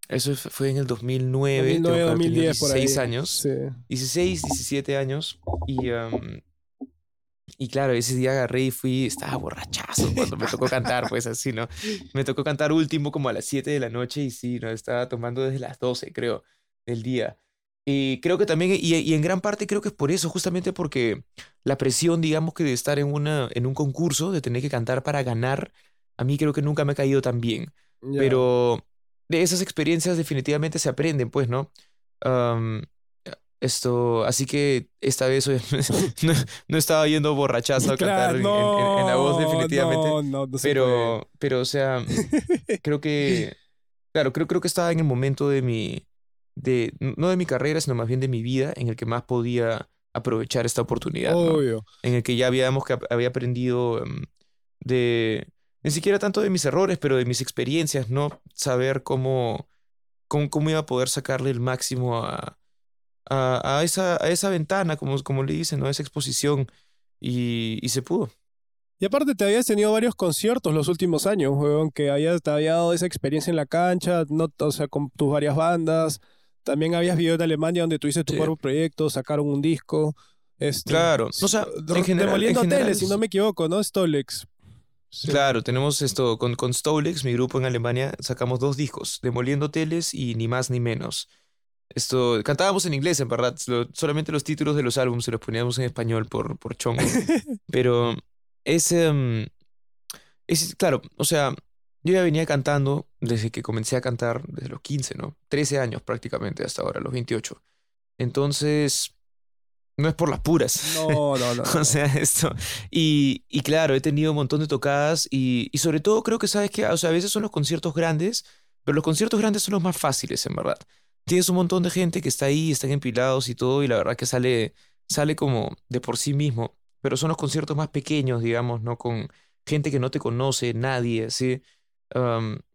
eso fue en el 2009, 2009 2010, 16 años. Sí. 16, 17 años. Y y claro, ese día agarré y fui, estaba borrachazo cuando me tocó cantar, pues así, ¿no? Me tocó cantar último como a las 7 de la noche y sí, ¿no? Estaba tomando desde las 12, creo, del día. Y creo que también, y, y, en gran parte creo que es por eso, justamente porque la presión, digamos que de estar en, una, en un concurso, de tener que cantar para ganar, a mí creo que nunca me ha caído tan bien. Pero de esas experiencias definitivamente se aprenden, pues, ¿no? Esto, así que esta vez no, no estaba yendo borrachazo a cantar en, la voz definitivamente. No, no, no pero, pero, o sea, creo que, claro, creo, creo que estaba en el momento de mi, de, no de mi carrera, sino más bien de mi vida, en el que más podía aprovechar esta oportunidad. Obvio. En el que ya habíamos que había aprendido em, de, ni siquiera tanto de mis errores, pero de mis experiencias, ¿no? Saber cómo, cómo, cómo iba a poder sacarle el máximo a a, esa, a esa ventana, como, como le dicen, ¿no? a esa exposición, y, y, se pudo. Y aparte te habías tenido varios conciertos los últimos años, weón, que habías, te había dado esa experiencia en la cancha, no, o sea, con tus varias bandas. También habías vivido en Alemania donde tuviste tu propio proyecto, sacaron un disco. Este, claro, o sea, en general, Demoliendo Hoteles, si no me equivoco, ¿no? Stolex. Claro, tenemos esto con, con Stolex, mi grupo en Alemania, sacamos dos discos, Demoliendo Hoteles y Ni Más Ni Menos. Esto, cantábamos en inglés, en verdad. solamente los títulos de los álbumes se los poníamos en español por, por chongo. Pero ese, em, es, claro, o sea, yo ya venía cantando desde que comencé a cantar, desde los 15, ¿no? 13 años prácticamente hasta ahora, los 28. Entonces, no es por las puras. No, no, no. o sea, esto. Y, y, claro, he tenido un montón de tocadas y, y sobre todo creo que, ¿sabes que O sea, a veces son los conciertos grandes, pero los conciertos grandes son los más fáciles, en verdad tienes un montón de gente que está ahí, están empilados y todo, y la verdad que sale, sale como de por sí mismo. Pero son los conciertos más pequeños, digamos, ¿no? Con gente que no te conoce, nadie, ¿sí?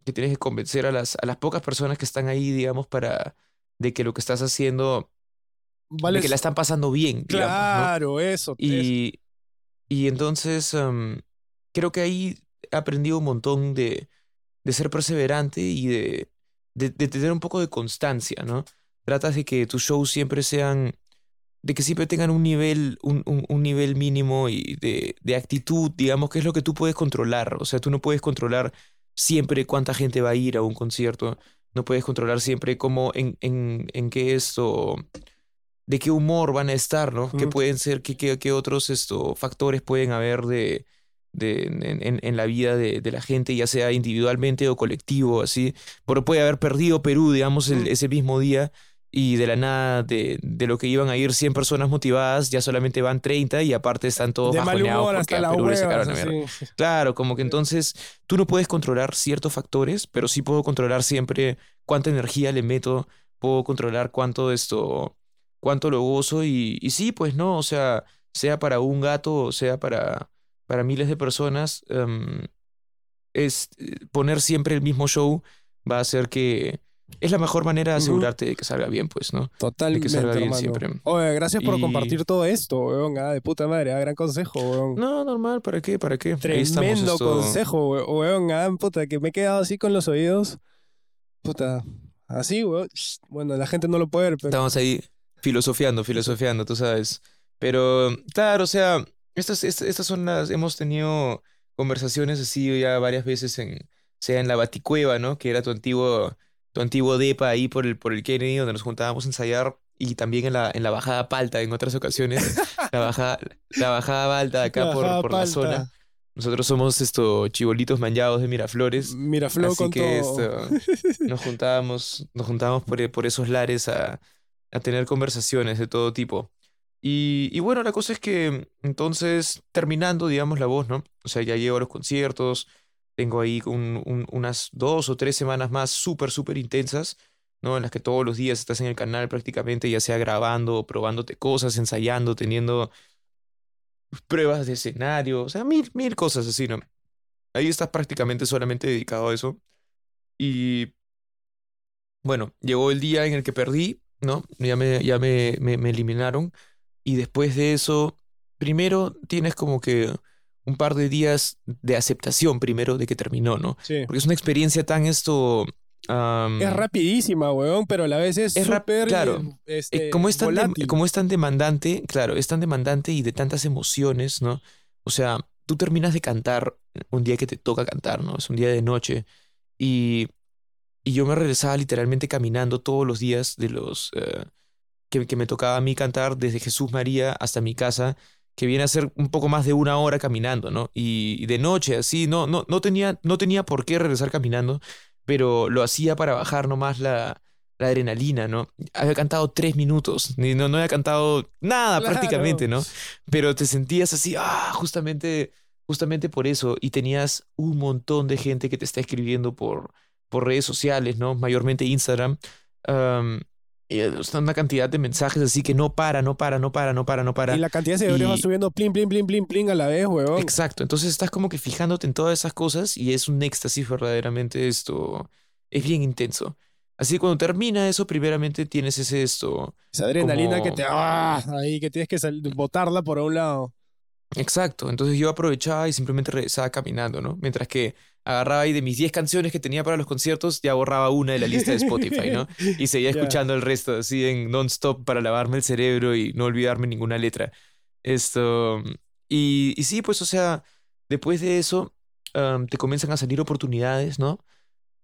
que tienes que convencer a las, a las pocas personas que están ahí, digamos, para de que lo que estás haciendo, vale, que la están pasando bien. Claro, eso. Y, y entonces creo que ahí he aprendido un montón de, de ser perseverante y de, de, tener un poco de constancia, ¿no? Tratas de que tus shows siempre sean de que siempre tengan un nivel, un, un, un nivel mínimo y de, de, actitud, digamos, que es lo que tú puedes controlar. O sea, tú no puedes controlar siempre cuánta gente va a ir a un concierto, no puedes controlar siempre cómo, en, en, en qué esto, de qué humor van a estar, ¿no? Mm. Que pueden ser, qué, qué, qué otros esto, factores pueden haber de, de, en, en, la vida de, de, la gente, ya sea individualmente o colectivo, así. Pero puede haber perdido Perú, digamos, el, ese mismo día y de la nada, de, de, lo que iban a ir 100 personas motivadas, ya solamente van 30 y aparte están todos de bajoneados porque a Perú le sacaron Claro, como que entonces tú no puedes controlar ciertos factores, pero sí puedo controlar siempre cuánta energía le meto, puedo controlar cuánto esto, cuánto lo gozo y, y sí, pues no, o sea, sea para un gato o sea para, para miles de personas, um, es eh, poner siempre el mismo show va a hacer que es la mejor manera de asegurarte de que salga bien, pues, ¿no? Totalmente. De que salga bien siempre. Oye, gracias por y... compartir todo esto, weón. Ah, de puta madre, ah, gran consejo, weón. No, normal, ¿para qué? ¿Para qué? Tremendo consejo, weón. Ah, puta, que me he quedado así con los oídos. Puta, así, weón. Bueno, la gente no lo puede ver, pero. Estamos ahí filosofiando, filosofiando, tú sabes. Pero, claro, o sea, estas, estas, estas son las. Hemos tenido conversaciones así ya varias veces en. Sea en la Baticueva, ¿no? Que era tu antiguo tu antiguo depa ahí por el, por el Kennedy, donde nos juntábamos a ensayar, y también en la, en la bajada Palta en otras ocasiones, la bajada, la bajada Palta acá por, por la zona. Nosotros somos estos chibolitos manchados de Miraflores. Miraflores con que todo. Esto, nos juntábamos, nos juntábamos por, por esos lares a, a tener conversaciones de todo tipo. Y, bueno, la cosa es que entonces, terminando, digamos, la voz, ¿no? O sea, ya llego a los conciertos, tengo ahí un, unas dos o tres semanas más súper, súper intensas, ¿no? En las que todos los días estás en el canal prácticamente, ya sea grabando, probándote cosas, ensayando, teniendo pruebas de escenario, o sea, mil, mil cosas así, ¿no? Ahí estás prácticamente solamente dedicado a eso. Y bueno, llegó el día en el que perdí, ¿no? Ya me, ya me, me, me eliminaron. Y después de eso, primero tienes como que un par de días de aceptación primero de que terminó, ¿no? Sí. Porque es una experiencia tan esto... Um, es rapidísima, weón, pero a la vez es, es súper... Claro, este, como, es tan de, como es tan demandante, claro, es tan demandante y de tantas emociones, ¿no? O sea, tú terminas de cantar un día que te toca cantar, ¿no? Es un día de noche y, y yo me regresaba literalmente caminando todos los días de los... Uh, que, que me tocaba a mí cantar desde Jesús María hasta mi casa que viene a ser un poco más de una hora caminando, ¿no? Y, de noche, así, no, no, no, tenía, no tenía por qué regresar caminando, pero lo hacía para bajar nomás la, la adrenalina, ¿no? Había cantado tres minutos, no, no había cantado nada claro. prácticamente, ¿no? Pero te sentías así, ah, justamente, justamente por eso, y tenías un montón de gente que te está escribiendo por, por redes sociales, ¿no? Mayormente Instagram. Um, una cantidad de mensajes así que no para, no para, no para, no para, no para. Y la cantidad de seguidores y... va subiendo plin, plin, plin, plin, plin a la vez, weón. Exacto. Entonces estás como que fijándote en todas esas cosas y es un éxtasis verdaderamente esto. Es bien intenso. Así que cuando termina eso, primeramente tienes ese esto. Esa adrenalina como... que te. ¡Ah! Ahí que tienes que botarla por un lado. Exacto. Entonces yo aprovechaba y simplemente regresaba caminando, ¿no? Mientras que agarraba ahí de mis 10 canciones que tenía para los conciertos, ya borraba una de la lista de Spotify, ¿no? Y seguía escuchando yeah. el resto así en non-stop para lavarme el cerebro y no olvidarme ninguna letra. Esto. Y, y sí, pues, o sea, después de eso, um, te comienzan a salir oportunidades, ¿no?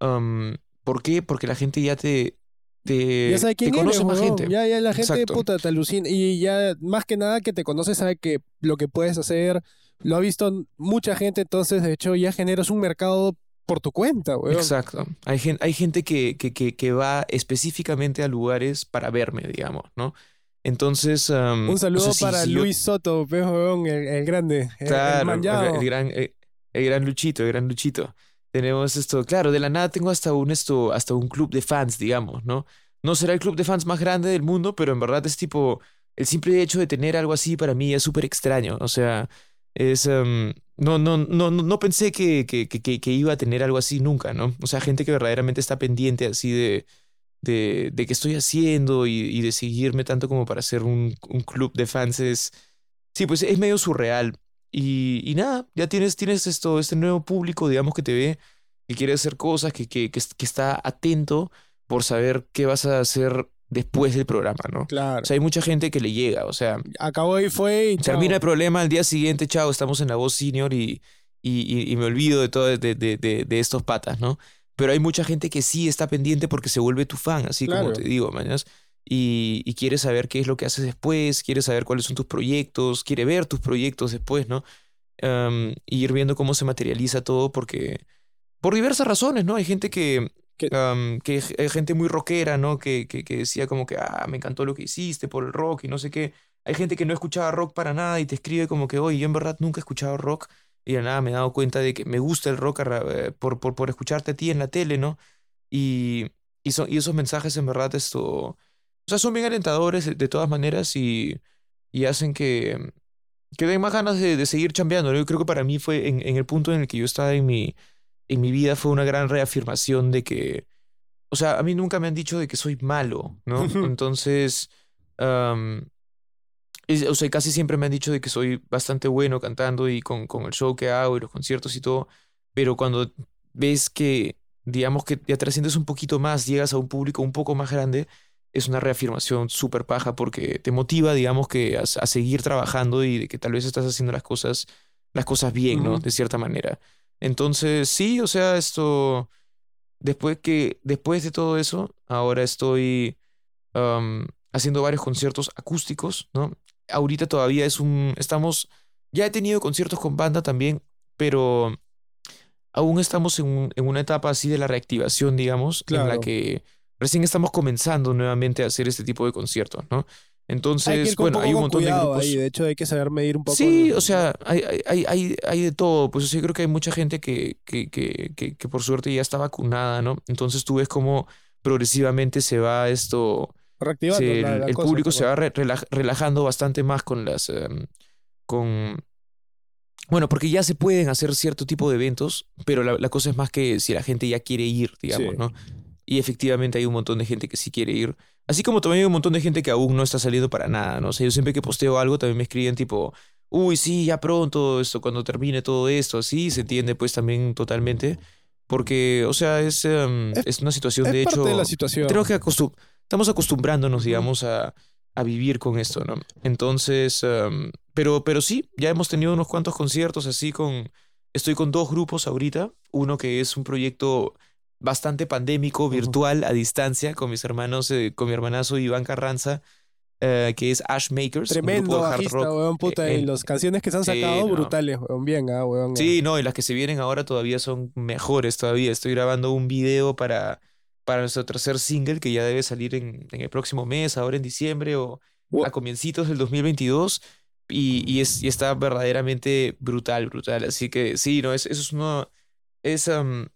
Um, ¿Por qué? Porque la gente ya te. Te, ya sabe quién te conoce eres, más gente. Ya, ya la gente Exacto. puta te alucina. Y ya, más que nada que te conoce, sabe que lo que puedes hacer, lo ha visto mucha gente, entonces de hecho ya generas un mercado por tu cuenta, weón. Exacto. Hay, gen hay gente que, que, que, que, va específicamente a lugares para verme, digamos, ¿no? Entonces. Um, un saludo o sea, para si Luis yo... Soto, weón, el, el, grande. Claro, el, gran, el, el, gran Luchito, el gran Luchito. Tenemos esto, claro, de la nada tengo hasta un, esto, hasta un club de fans, digamos, ¿no? No será el club de fans más grande del mundo, pero en verdad es tipo. El simple hecho de tener algo así para mí es súper extraño. O sea, es. Um, no, no, no, no pensé que, que, que, que, iba a tener algo así nunca, ¿no? O sea, gente que verdaderamente está pendiente así de, de, de qué estoy haciendo y, de seguirme tanto como para hacer un, un, club de fans es... Sí, pues es medio surreal. Y, y nada, ya tienes, tienes esto, este nuevo público, digamos, que te ve, que quiere hacer cosas, que, que, que está atento por saber qué vas a hacer después del programa, ¿no? Claro. O sea, hay mucha gente que le llega, o sea, Acabó y fue y chao. termina el problema al día siguiente, chao, estamos en la voz senior y, y, me olvido de todo, de, de, de, de estos patas, ¿no? Pero hay mucha gente que sí está pendiente porque se vuelve tu fan, así como te digo, mañas. Y, y quiere saber qué es lo que haces después, quiere saber cuáles son tus proyectos, quiere ver tus proyectos después, ¿no? Y ir viendo cómo se materializa todo porque... Por diversas razones, ¿no? Hay gente que... Que- que hay gente muy rockera, ¿no? Que, que, que decía como que, ah, me encantó lo que hiciste por el rock y no sé qué. Hay gente que no escuchaba rock para nada y te escribe como que, oye, yo en verdad nunca he escuchado rock y de nada me he dado cuenta de que me gusta el rock eh, por, por, por escucharte a ti en la tele, ¿no? Y, y, son, y esos mensajes en verdad esto, o sea, son bien alentadores de, de todas maneras y, y hacen que, que den más ganas de, de seguir chambeando, ¿no? Yo creo que para mí fue en, en el punto en el que yo estaba en mi, en mi vida fue una gran reafirmación de que, o sea, a mí nunca me han dicho de que soy malo, ¿no? Entonces, es- o sea, casi siempre me han dicho de que soy bastante bueno cantando y con, con el show que hago y los conciertos y todo, pero cuando ves que, digamos que ya trasciendes un poquito más, llegas a un público un poco más grande, es una reafirmación súper paja porque te motiva, digamos, que a, a seguir trabajando y de que tal vez estás haciendo las cosas, las cosas bien, ¿no? De cierta manera. Entonces, sí, o sea, esto, después que, después de todo eso, ahora estoy am, haciendo varios conciertos acústicos, ¿no? Ahorita todavía es un, estamos, ya he tenido conciertos con banda también, pero aún estamos en, un- en una etapa así de la reactivación, digamos, en la que recién estamos comenzando nuevamente a hacer este tipo de conciertos, ¿no? Entonces, bueno, hay un montón de grupos. ahí. De hecho, hay que saber medir un poco. Sí, el- o sea, hay, hay, hay, hay- de todo. Pues yo creo que hay mucha gente que, que, que, que, por suerte ya está vacunada, ¿no? Entonces tú ves cómo progresivamente se va esto, reactivando se- la- el, la el cosa, público se va re- relaj- relajando bastante más con las, em, con, bueno, porque ya se pueden hacer cierto tipo de eventos, pero la, la cosa es más que si la gente ya quiere ir, digamos, Sí. ¿no? Y efectivamente hay un montón de gente que sí quiere ir. Así como también hay un montón de gente que aún no está saliendo para nada, ¿no? O sea, yo siempre que posteo algo también me escriben tipo, uy, sí, ya pronto, esto, cuando termine todo esto, así, se entiende pues también totalmente. Porque, o sea, es, em, Es- es una situación Es de parte hecho... de la situación. Creo que acostum- estamos acostumbrándonos, digamos, a, a vivir con esto, ¿no? Entonces, em, pero, pero sí, ya hemos tenido unos cuantos conciertos así con... Estoy con dos grupos ahorita. Uno que es un proyecto bastante pandémico, virtual, a distancia, con mis hermanos, eh, con mi hermanazo Iván Carranza, eh, que es Ash Makers. un grupo Tremendo de hard bajista, rock, weón, puta. eh, y las canciones que se han sacado, no. brutales, weón. Bien, ah, weón. Sí, no, y las que se vienen ahora todavía son mejores todavía. Estoy grabando un video para, para nuestro tercer single que ya debe salir en, en el próximo mes, ahora en diciembre o a comiencitos del 2022. Y, y, es, y está verdaderamente brutal, brutal. Así que sí, no, es, eso es uno... Es, am,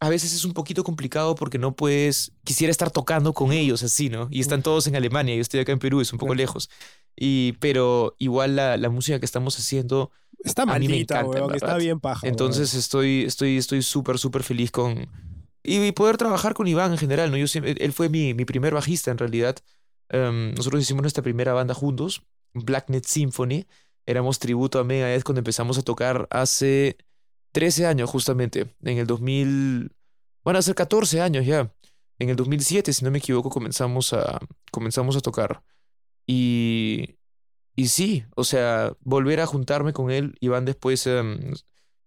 a veces es un poquito complicado porque no puedes... Quisiera estar tocando con ellos así, ¿no? Y están todos en Alemania, yo estoy acá en Perú, es un poco Claro. lejos. Y, pero igual la, la música que estamos haciendo Está maldita, weón. Está bien paja. weón. entonces estoy estoy estoy súper súper feliz con y, y poder trabajar con Iván en general, ¿no? Yo siempre, él fue mi, mi primer bajista en realidad. Em, nosotros hicimos nuestra primera banda juntos, Blacknet Symphony. Éramos tributo a Megadeth cuando empezamos a tocar hace 13 años justamente, en el 2000, van a ser 14 años ya. En el 2007, si no me equivoco, comenzamos a comenzamos a tocar. Y y sí, o sea, volver a juntarme con él, Iván después, em,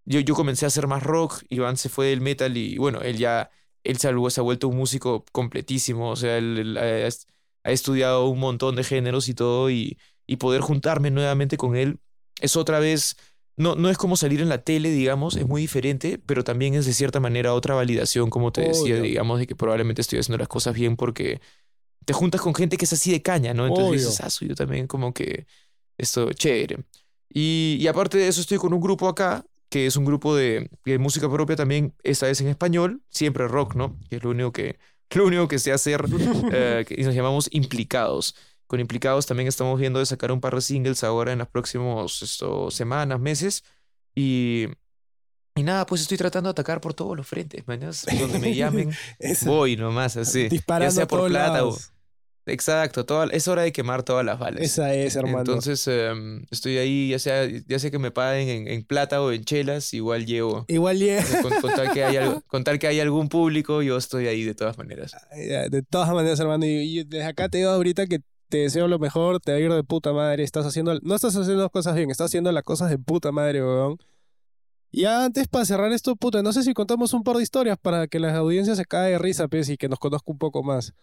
yo, yo comencé a hacer más rock, Iván se fue del metal y bueno, él ya, él se, ha- vuelto un músico completísimo, o sea, él, ha, ha estudiado un montón de géneros y todo y, y poder juntarme nuevamente con él es otra vez, no, no es como salir en la tele, digamos, es muy diferente, pero también es de cierta manera otra validación, como te decía, Obvio. digamos, de que probablemente estoy haciendo las cosas bien porque te juntas con gente que es así de caña, ¿no? Entonces Obvio. dices, ah, soy yo también como que esto, chévere. Y, y aparte de eso, estoy con un grupo acá, que es un grupo de, de música propia también, esta vez en español, siempre rock, ¿no? Que es lo único que, lo único que sé hacer, eh, que- y nos llamamos Implicados. Con Implicados también estamos viendo de sacar un par de singles ahora en las próximas esto, semanas, meses. Y, y nada, pues estoy tratando de atacar por todos los frentes, mañas. Donde me llamen, voy nomás, así. disparando ya sea por todos plata o, exacto. Toda, es hora de quemar todas las balas. Esa es, hermano. Entonces, em, estoy ahí, ya sea, ya sea que me paguen en, en plata o en chelas, igual llevo. Igual llega. Con, con tal que hay algo- con tal que hay algún público, yo estoy ahí de todas maneras. De todas maneras, hermano, y, y desde acá te digo ahorita que te deseo lo mejor, te va a ir de puta madre, estás haciendo, no estás haciendo las cosas bien, estás haciendo las cosas de puta madre, weón. Y ya antes, para cerrar esto, puta, no sé si contamos un par de historias para que la audiencia se caiga de risa, pues, y que nos conozca un poco más.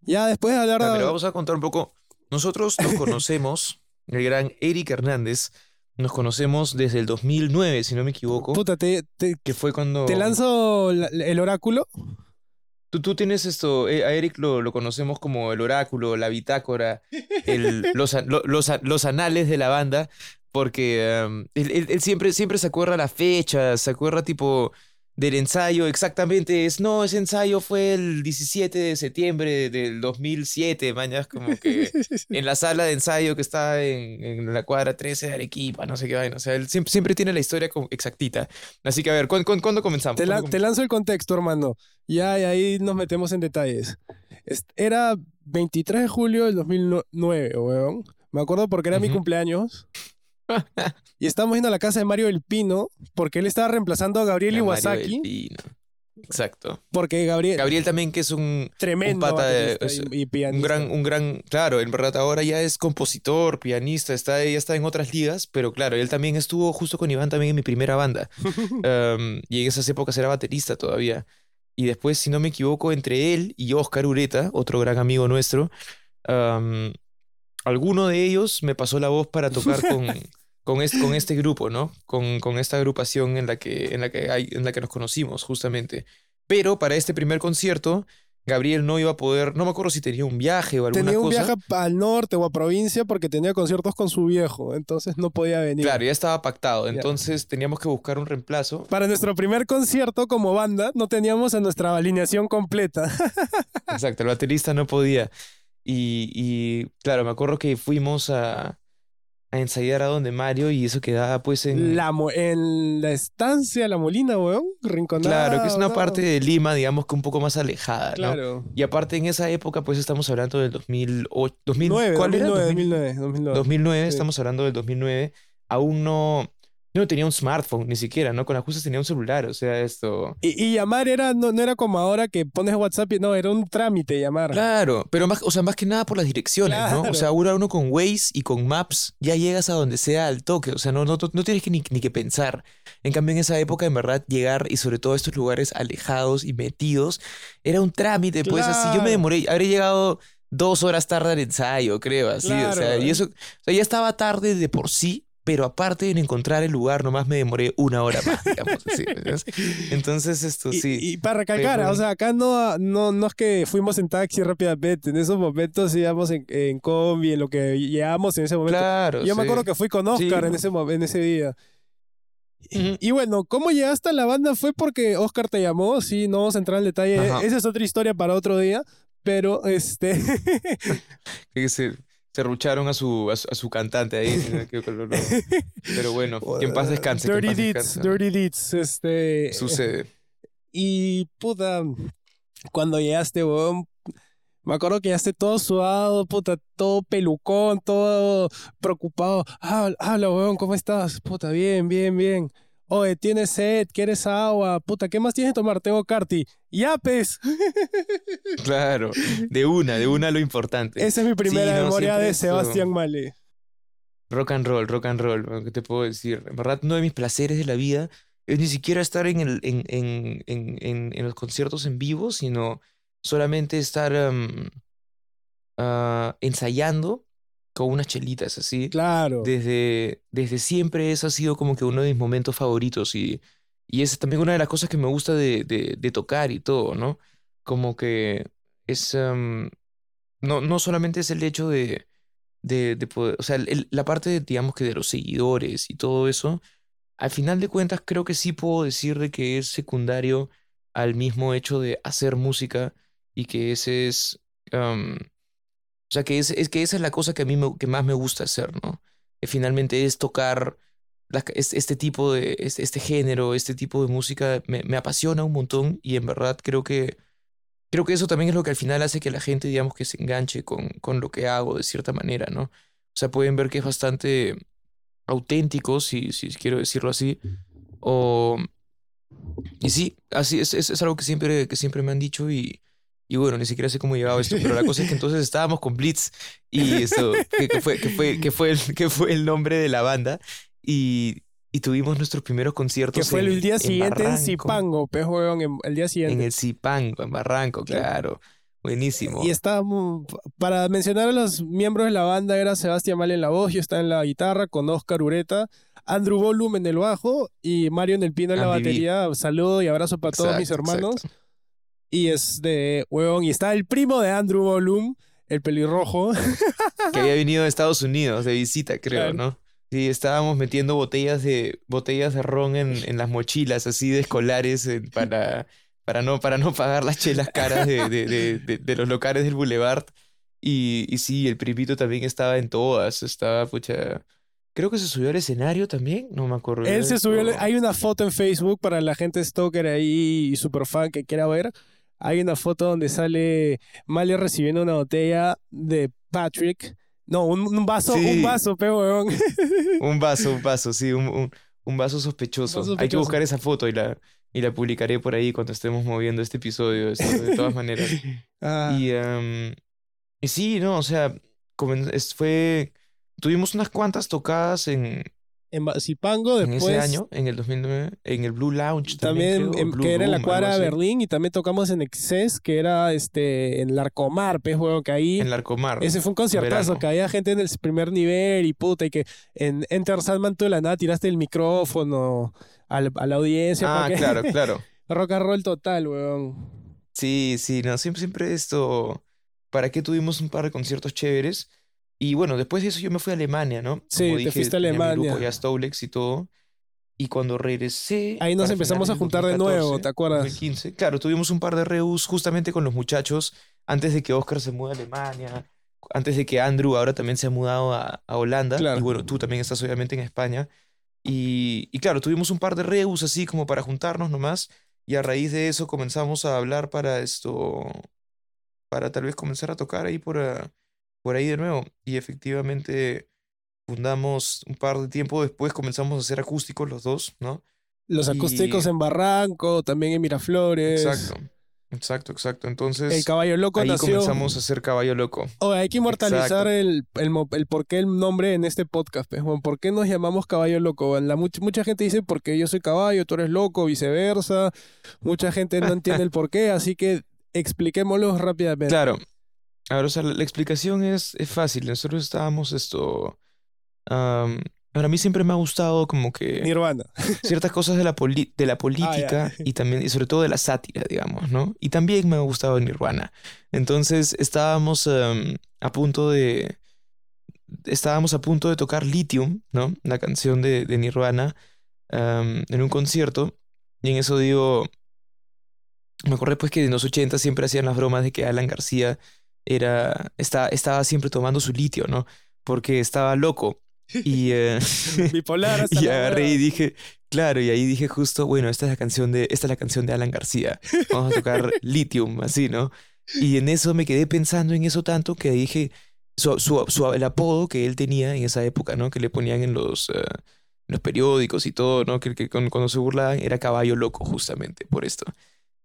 Ya después de hablar Ya, de... pero vamos a contar un poco. Nosotros nos conocemos, el gran Eric Hernández, nos conocemos desde el 2009, si no me equivoco, Puta, te, te, que fue cuando... te lanzo la- el oráculo. Tú, tú tienes esto, eh, a Eric lo, lo conocemos como el oráculo, la bitácora, el- los, lo- los, los anales de la banda, porque em, él, él- él siempre, siempre se acuerda la fecha, se acuerda tipo del ensayo, exactamente, es, no, ese ensayo fue el 17 de septiembre del 2007, mañas, como que en la sala de ensayo que está en, en la cuadra 13 de Arequipa, no sé qué vaina, o sea, él siempre, siempre tiene la historia como exactita. Así que a ver, ¿cuándo, cuándo- comenzamos? Te, la- ¿Cuándo te lanzo el contexto, hermano. Ya, y ahí nos metemos en detalles. Era 23 de julio del 2009, weón. Me acuerdo porque era mi Ujú. cumpleaños. Y estábamos yendo a la casa de Mario del Pino porque él estaba reemplazando a Gabriel del Iwasaki. Pino. Exacto. Porque Gabriel, Gabriel también que es un, tremendo un pata de- baterista y, y un pianista. gran, un gran, claro, en verdad ahora ya es compositor, pianista, está, ya está en otras ligas, pero claro, él también estuvo justo con Iván también en mi primera banda. Um, y en esas épocas era baterista todavía. Y después, si no me equivoco, entre él y Oscar Ureta, otro gran amigo nuestro, um, alguno de ellos me pasó la voz para tocar con, con, este, con este grupo, ¿no? Con, con esta agrupación en la, que, en, la que hay, en la que nos conocimos, justamente. Pero para este primer concierto, Gabriel no iba a poder, no me acuerdo si tenía un viaje o alguna Tenía un cosa. viaje al norte o a provincia porque tenía conciertos con su viejo, entonces no podía venir. Claro, ya estaba pactado, entonces teníamos que buscar un reemplazo. Para nuestro primer concierto como banda no teníamos a nuestra alineación completa. Exacto, el baterista no podía. Y, y, claro, me acuerdo que fuimos a, a ensayar a donde Mario y eso quedaba pues en... La mo- en la estancia La Molina, weón, rinconada. Claro, que es una ¿no? parte de Lima, digamos que un poco más alejada, ¿no? Claro. Y aparte en esa época pues estamos hablando del 2008... 2000, 9, ¿Cuál era? 2009, 2000, 2009, 2009. 2009, Sí. estamos hablando del 2009. Aún no... No tenía un smartphone ni siquiera, ¿no? Con ajustes tenía un celular, o sea, esto... Y, y llamar era, no, no era como ahora que pones WhatsApp y no, era un trámite llamar. Claro, pero más, o sea, más que nada por las direcciones, ¿no? Claro. O sea, ahora uno con Waze y con Maps ya llegas a donde sea al toque, o sea, no, no, no tienes que ni, ni que pensar. En cambio, en esa época, en verdad, llegar y sobre todo a estos lugares alejados y metidos, era un trámite, pues así. Yo Claro. me demoré, habré llegado dos horas tarde al ensayo, creo, así, o sea, Claro. y eso, o sea, ya estaba tarde de por sí. Pero aparte en encontrar el lugar, nomás me demoré una hora más, digamos. Entonces, esto Y, sí. y para recalcar, Pero- o sea, acá no, no, no es que fuimos en taxi rápidamente, en esos momentos íbamos en, en combi, en lo que llevamos en ese momento. claro. Yo me acuerdo que fui con Sí, Oscar en, ese, en ese día. Y, bueno, ¿cómo llegaste a la banda? Fue porque Oscar te llamó, sí, no vamos a entrar en detalle. Ajá. Esa es otra historia para otro día, pero este... que se, se rucharon a su, a su, a su cantante ahí. ¿no? Que- que lo- lo- Pero bueno, que en paz descanse. que en Dirty paz Deeds, descanse. Dirty Deeds, este... Sucede. Y puta, cuando llegaste, weón, me acuerdo que llegaste todo sudado, puta, todo pelucón, todo preocupado. Habla, habla, weón, ¿cómo estás? Puta, bien, bien, bien. Oye, ¿tienes sed? ¿Quieres agua? Puta, ¿qué más tienes que tomar? Tengo carti. ¡Ya, pez! Claro. De una, de una lo importante. Esa es mi primera Sí, memoria de Sebastián Male. Rock and roll, rock and roll. ¿Qué te puedo decir? En verdad, uno de mis placeres de la vida es ni siquiera estar en, el, en, en, en, en, en los conciertos en vivo, sino solamente estar ah, ensayando con unas chelitas así. Claro. desde, desde siempre eso ha sido como que uno de mis momentos favoritos y, y es también una de las cosas que me gusta de, de, de tocar y todo, ¿no? Como que es, em, no, no solamente es el hecho de, de, de poder, o sea, el- la parte, digamos que de los seguidores y todo eso, al final de cuentas creo que sí puedo decir de que es secundario al mismo hecho de hacer música y que ese es... em, o sea, que, es, es que esa es la cosa que a mí me- que más me gusta hacer, ¿no? Que finalmente es tocar este tipo de, este, este género, este tipo de música, me, me apasiona un montón y en verdad creo que, creo que eso también es lo que al final hace que la gente, digamos, que se enganche con, con lo que hago de cierta manera, ¿no? O sea, pueden ver que es bastante auténtico, si, si quiero decirlo así. O... Y sí, así es, es, es algo que siempre, que siempre me han dicho y, y bueno, ni siquiera sé cómo llegaba esto, pero la cosa es que entonces estábamos con Blitz y eso, que, fue, que, fue, que, fue el, que fue el nombre de la banda y, y tuvimos nuestros primeros conciertos. Que fue el día siguiente en Zipango, pues, en, el día siguiente. En el Zipango, en Barranco, claro. Buenísimo. Y estábamos, para mencionar a los miembros de la banda, era Sebastián Mal en la voz, yo estaba en la guitarra con Oscar Ureta, Andrew Volum en el bajo y Mario en el pino en la batería. Saludo y abrazo para todos mis hermanos. Y es de, huevón, y está el primo de Andrew Volum, el pelirrojo. Que había venido de Estados Unidos de visita, creo, ¿no? Sí, estábamos metiendo botellas de, botellas de ron en, en las mochilas, así de escolares, para, para, no, para no pagar las chelas caras de, de, de, de los locales del Boulevard. Y, y sí, el primito también estaba en todas, estaba, pucha... Creo que se subió al escenario también, no me acuerdo. Él se subió, hay una foto en Facebook para la gente stalker ahí y super fan que quiera ver hay una foto donde sale Malia recibiendo una botella de Patrick. No, un, vaso, un vaso, pe un vaso, un vaso, sí, un, un, vaso sospechoso. Hay que buscar esa foto y la, y la publicaré por ahí cuando estemos moviendo este episodio, de todas maneras. Ah. Y, y sí, no, o sea, fue... Tuvimos unas cuantas tocadas en, en Zipango después. En ese año, en el 2009, en el Blue Lounge también. también que era en la cuadra de Berlín y también tocamos en Excess, que era este, en Larcomar, pues, juego que ahí. En Larcomar. Ese fue un conciertazo, que había gente en el primer nivel y puta, y que en Enter Sandman tú de la nada tiraste el micrófono a la, audiencia. Ah, claro, claro. Rock and roll total, weón. Sí, sí, no, siempre, siempre esto. ¿Para qué tuvimos un par de conciertos chéveres? Y bueno, después de eso yo me fui a Alemania, ¿no? Sí, te fuiste a Alemania. Mi grupo, ya Stolex y todo. Y cuando regresé. Ahí nos empezamos a juntar de nuevo, ¿te acuerdas? 2015. Claro, tuvimos un par de reus justamente con los muchachos antes de que Oscar se mude a Alemania, antes de que Andrew ahora también se ha mudado a, a Holanda. Claro. Y bueno, tú también estás obviamente en España. Y, y, claro, tuvimos un par de reus así como para juntarnos nomás. Y a raíz de eso comenzamos a hablar para esto. Para tal vez comenzar a tocar ahí por. Uh, por ahí de nuevo. Y efectivamente fundamos un par de tiempo después, comenzamos a hacer acústicos los dos, ¿no? Los acústicos en Barranco, también en Miraflores. Exacto. Exacto, exacto. Entonces. El caballo loco ahí comenzamos a hacer caballo loco. Oh, hay que inmortalizar el, el, el, por qué el nombre en este podcast. Pues, ¿Por qué nos llamamos caballo loco? La, mucha gente dice porque yo soy caballo, tú eres loco, viceversa. Mucha gente no entiende el por qué, así que expliquémoslo rápidamente. Claro. Ahora, o sea, la, explicación es, es, fácil. Nosotros estábamos esto. Um, a mí siempre me ha gustado como que. Nirvana. Ciertas cosas de la, de la ah, política y también, y sobre todo de la sátira, digamos, ¿no? Y también me ha gustado Nirvana. Entonces estábamos a punto de. Estábamos a punto de tocar Lithium, ¿no? La canción de, de Nirvana en un concierto. Y en eso digo. Me acuerdo pues que en los 80 siempre hacían las bromas de que Alan García era, está, estaba siempre tomando su litio, ¿no? Porque estaba loco. Y, eh, Bipolar y agarré y dije, claro, y ahí dije justo, bueno, esta es la canción de, esta es la canción de Alan García. Vamos a tocar Lithium, así, ¿no? Y en eso me quedé pensando en eso tanto que dije, su, su, el apodo que él tenía en esa época, ¿no? Que le ponían en los, eh, los periódicos y todo, ¿no? Que, que cuando se burlaban era caballo loco, justamente, por esto.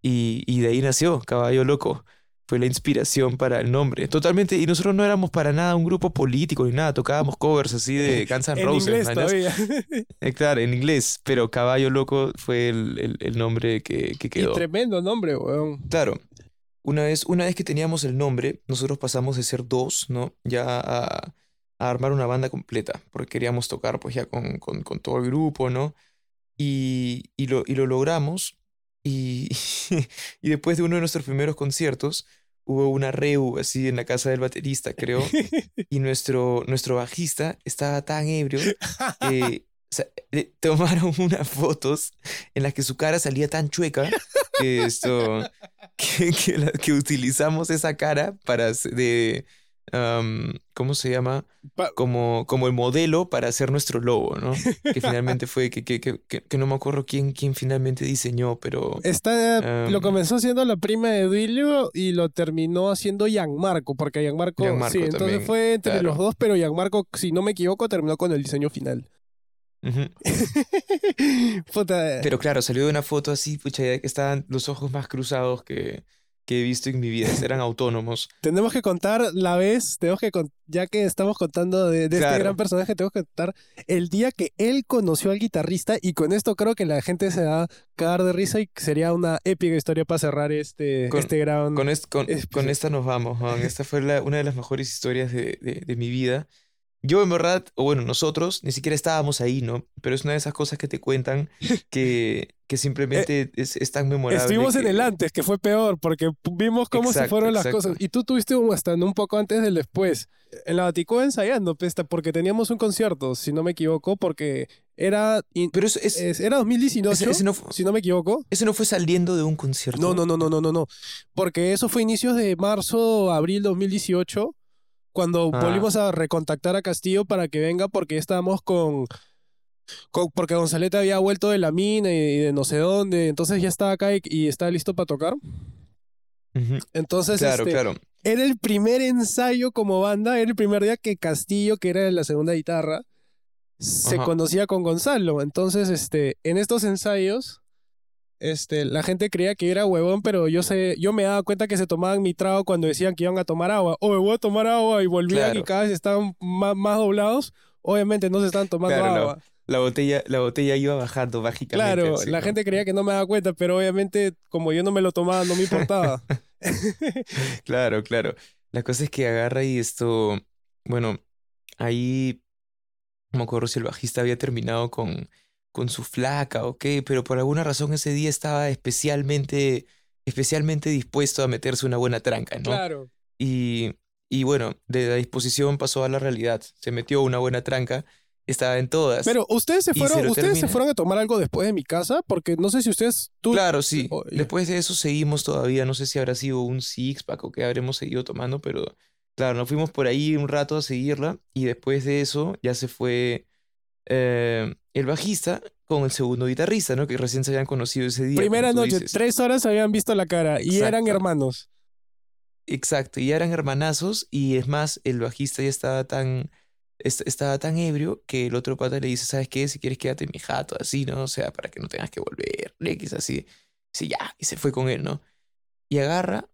Y, y de ahí nació, caballo loco fue la inspiración para el nombre. Totalmente, y nosotros no éramos para nada un grupo político ni nada, tocábamos covers así de Guns N' Roses. en inglés todavía. Eh, claro, en inglés, pero Caballo Loco fue el, el, nombre que, que, quedó. Y tremendo nombre, weón. Claro. Una vez, una vez que teníamos el nombre, nosotros pasamos de ser dos, ¿no? Ya a, a armar una banda completa, porque queríamos tocar pues ya con, con, con todo el grupo, ¿no? Y, y, lo, y lo logramos. Y, y después de uno de nuestros primeros conciertos, hubo una reu así en la casa del baterista, creo, y nuestro, nuestro bajista estaba tan ebrio que tomaron unas fotos en las que su cara salía tan chueca que esto que, que, utilizamos esa cara para de ¿cómo se llama? Como, como el modelo para hacer nuestro logo, ¿no? Que finalmente fue, que, que, que, que- no me acuerdo quién, quién finalmente diseñó, pero... Esta, lo Em. comenzó haciendo la prima de Duilio y lo terminó haciendo Gianmarco, porque Gianmarco, Gianmarco sí, entonces fue entre claro. los dos, pero Gianmarco, si no me equivoco, terminó con el diseño final. Puta, Pero claro, salió de una foto así, pucha, ya que estaban los ojos más cruzados que, que he visto en mi vida, eran autónomos. tenemos que contar la vez, tenemos que ya que estamos contando de, de este gran personaje, tenemos que contar el día que él conoció al guitarrista y con esto creo que la gente se va a cagar de risa y sería una épica historia para cerrar este, Con- este gran... Con, est- con, Es- con esta nos vamos, Juan. Esta fue la- una de las mejores historias de, de- de mi vida. Yo, en verdad, o bueno, nosotros ni siquiera estábamos ahí, ¿no? Pero es una de esas cosas que te cuentan que, que simplemente es, es tan memorable. Estuvimos en el antes, que fue peor, porque vimos cómo se fueron las exacto. cosas. Y tú tuviste un- hasta un poco antes del después. En la Baticueva ensayando, pesta, porque teníamos un concierto, si no me equivoco, porque era, Pero eso, es, es- era 2018, ese, ese no, si no me equivoco. ese no fue saliendo de un concierto. No, no, no, no, no, no, no. Porque eso fue inicios de marzo, abril 2018, cuando Ah. volvimos a recontactar a Castillo para que venga, porque estábamos con- porque Gonzalete había vuelto de la mina y de no sé dónde, entonces ya estaba acá y, y estaba listo para tocar. Entonces, Claro, este, claro. era el primer ensayo como banda, era el primer día que Castillo, que era la segunda guitarra, se Ajá. conocía con Gonzalo. Entonces, este, en estos ensayos, este, la gente creía que era huevón, pero yo sé, yo me daba cuenta que se tomaban mi trago cuando decían que iban a tomar agua. O me voy a tomar agua y volvían y Claro. cada vez estaban más, más doblados. Obviamente no se estaban tomando Claro, no. La botella, la botella iba bajando mágicamente. Claro, así, la ¿no? gente creía que no me daba cuenta, pero obviamente como yo no me lo tomaba, no me importaba. Claro, claro. La cosa es que agarra y esto, bueno, ahí no me acuerdo si el bajista había terminado con, con su flaca o qué, pero por alguna razón ese día estaba especialmente, especialmente dispuesto a meterse una buena tranca, ¿no? claro. Y, y bueno, de la disposición pasó a la realidad. Se metió una buena tranca, estaba en todas. Pero ustedes se fueron, ustedes se fueron a tomar algo después de mi casa, porque no sé si ustedes tú Claro, sí. Oh. Después de eso seguimos todavía. No sé si habrá sido un six-pack o qué habremos seguido tomando, pero claro, nos fuimos por ahí un rato a seguirla y después de eso ya se fue eh, el bajista con el segundo guitarrista, ¿no? Que recién se habían conocido ese día. primera noche, dices. tres horas habían visto la cara y eran hermanos. Exacto, y ya eran hermanazos y es más, el bajista ya estaba tan, estaba tan ebrio que el otro pata le dice, ¿sabes qué? Si quieres quédate en mi jato, así, ¿no? O sea, para que no tengas que volver, X, así. Sí, ya, y se fue con él, ¿no? Y agarra,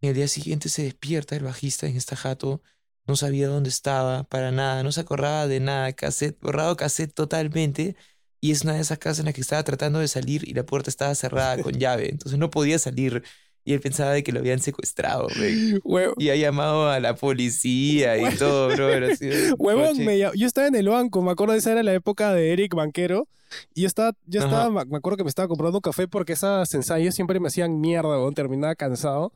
y el día siguiente se despierta el bajista en esta jato, no sabía dónde estaba, para nada, no se acordaba de nada, cassette, borrado cassette totalmente, y es una de esas casas en las que estaba tratando de salir y la puerta estaba cerrada con llave, entonces no podía salir. Y él pensaba de que lo habían secuestrado, güey. Y ha llamado a la policía y todo, bro. Huevón, me llam- yo estaba en el banco, me acuerdo esa era la época de Eric Banquero. Y yo estaba, yo estaba, me me acuerdo que me estaba comprando un café porque esas ensayos siempre me hacían mierda, huevón, terminaba cansado.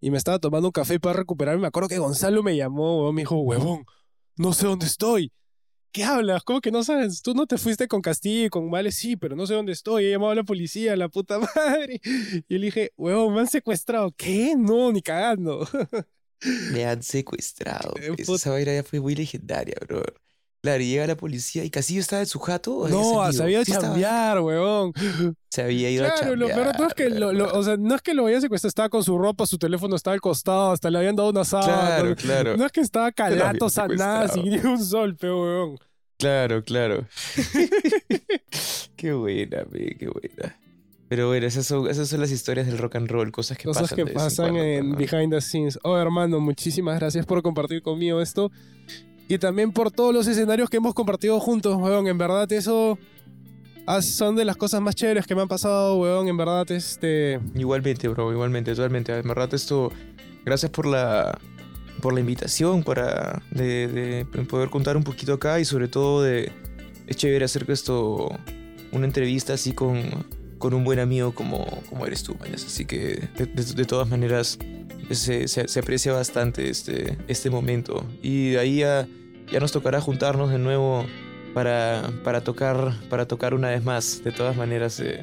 Y me estaba tomando un café para recuperarme. Me acuerdo que Gonzalo me llamó, huevón, me dijo, huevón, no sé dónde estoy. ¿Qué hablas? ¿Cómo que no sabes? Tú no te fuiste con Castillo y con Vale, sí, pero no sé dónde estoy. He llamado a la policía, la puta madre. Y le dije, huevón, me han secuestrado. ¿Qué? No, ni cagando. Me han secuestrado. Eh. Esa vaina ya fue muy legendaria, bro. Claro, y llega la policía y Casillo estaba en su jato. ¿o había No, se había Sí estaba. chambear, huevón. Se había ido a Claro, lo chambear. peor de todo es que, lo, lo- o sea, no es que lo había secuestrado, estaba con su ropa, su teléfono estaba al costado, hasta le habían dado una sábana. Claro, claro. No es que estaba calato, sanada, sin ni un sol, pero weón. Claro, claro. qué buena, me, qué buena. Pero bueno, esas son, esas son las historias del rock and roll, cosas que Cosas pasan. que de vez en pasan cuando, en ¿no? behind the scenes. Oh, hermano, muchísimas gracias por compartir conmigo esto. Y también por todos los escenarios que hemos compartido juntos, weón. En verdad, eso son de las cosas más chéveres que me han pasado, weón. En verdad, este. Igualmente, bro, igualmente, totalmente. En verdad, esto, gracias por la, por la invitación, para de, de poder contar un poquito acá y sobre todo de, es chévere hacer esto, una entrevista así con, con un buen amigo como, como eres tú, mañas. Así que de- de todas maneras se, se- se aprecia bastante este, este momento. Y de ahí ya, ya nos tocará juntarnos de nuevo para, para, tocar, para tocar una vez más. De todas maneras, eh,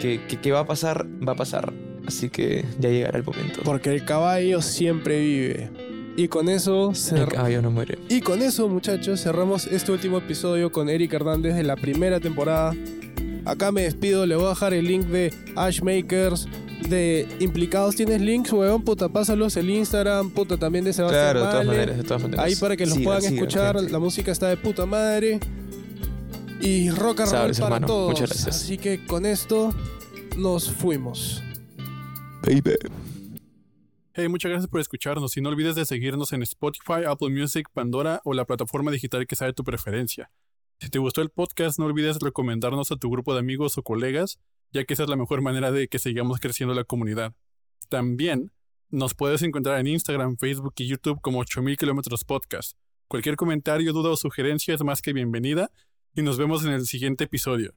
que, que, que va a pasar, va a pasar. Así que ya llegará el momento. Porque el caballo siempre vive. Y con eso El caballo no muere. y con eso, muchachos, cerramos este último episodio con Eric Hernández de la primera temporada. Acá me despido, le voy a dejar el link de Ashmakers, de Implicados. ¿Tienes links, weón? Puta, pásalos el Instagram, puta, también de Sebastián Claro, de todas Male. maneras, de todas maneras. Ahí para que los Sigan, puedan sigan, escuchar, gente. la música está de puta madre. Y rock and roll para hermano, todos. muchas gracias. Así que con esto nos fuimos. Baby. Hey, muchas gracias por escucharnos y no olvides de seguirnos en Spotify, Apple Music, Pandora o la plataforma digital que sea de tu preferencia. Si te gustó el podcast, no olvides recomendarnos a tu grupo de amigos o colegas, ya que esa es la mejor manera de que sigamos creciendo la comunidad. También nos puedes encontrar en Instagram, Facebook y YouTube como 8000 kilómetros podcast. Cualquier comentario, duda o sugerencia es más que bienvenida y nos vemos en el siguiente episodio.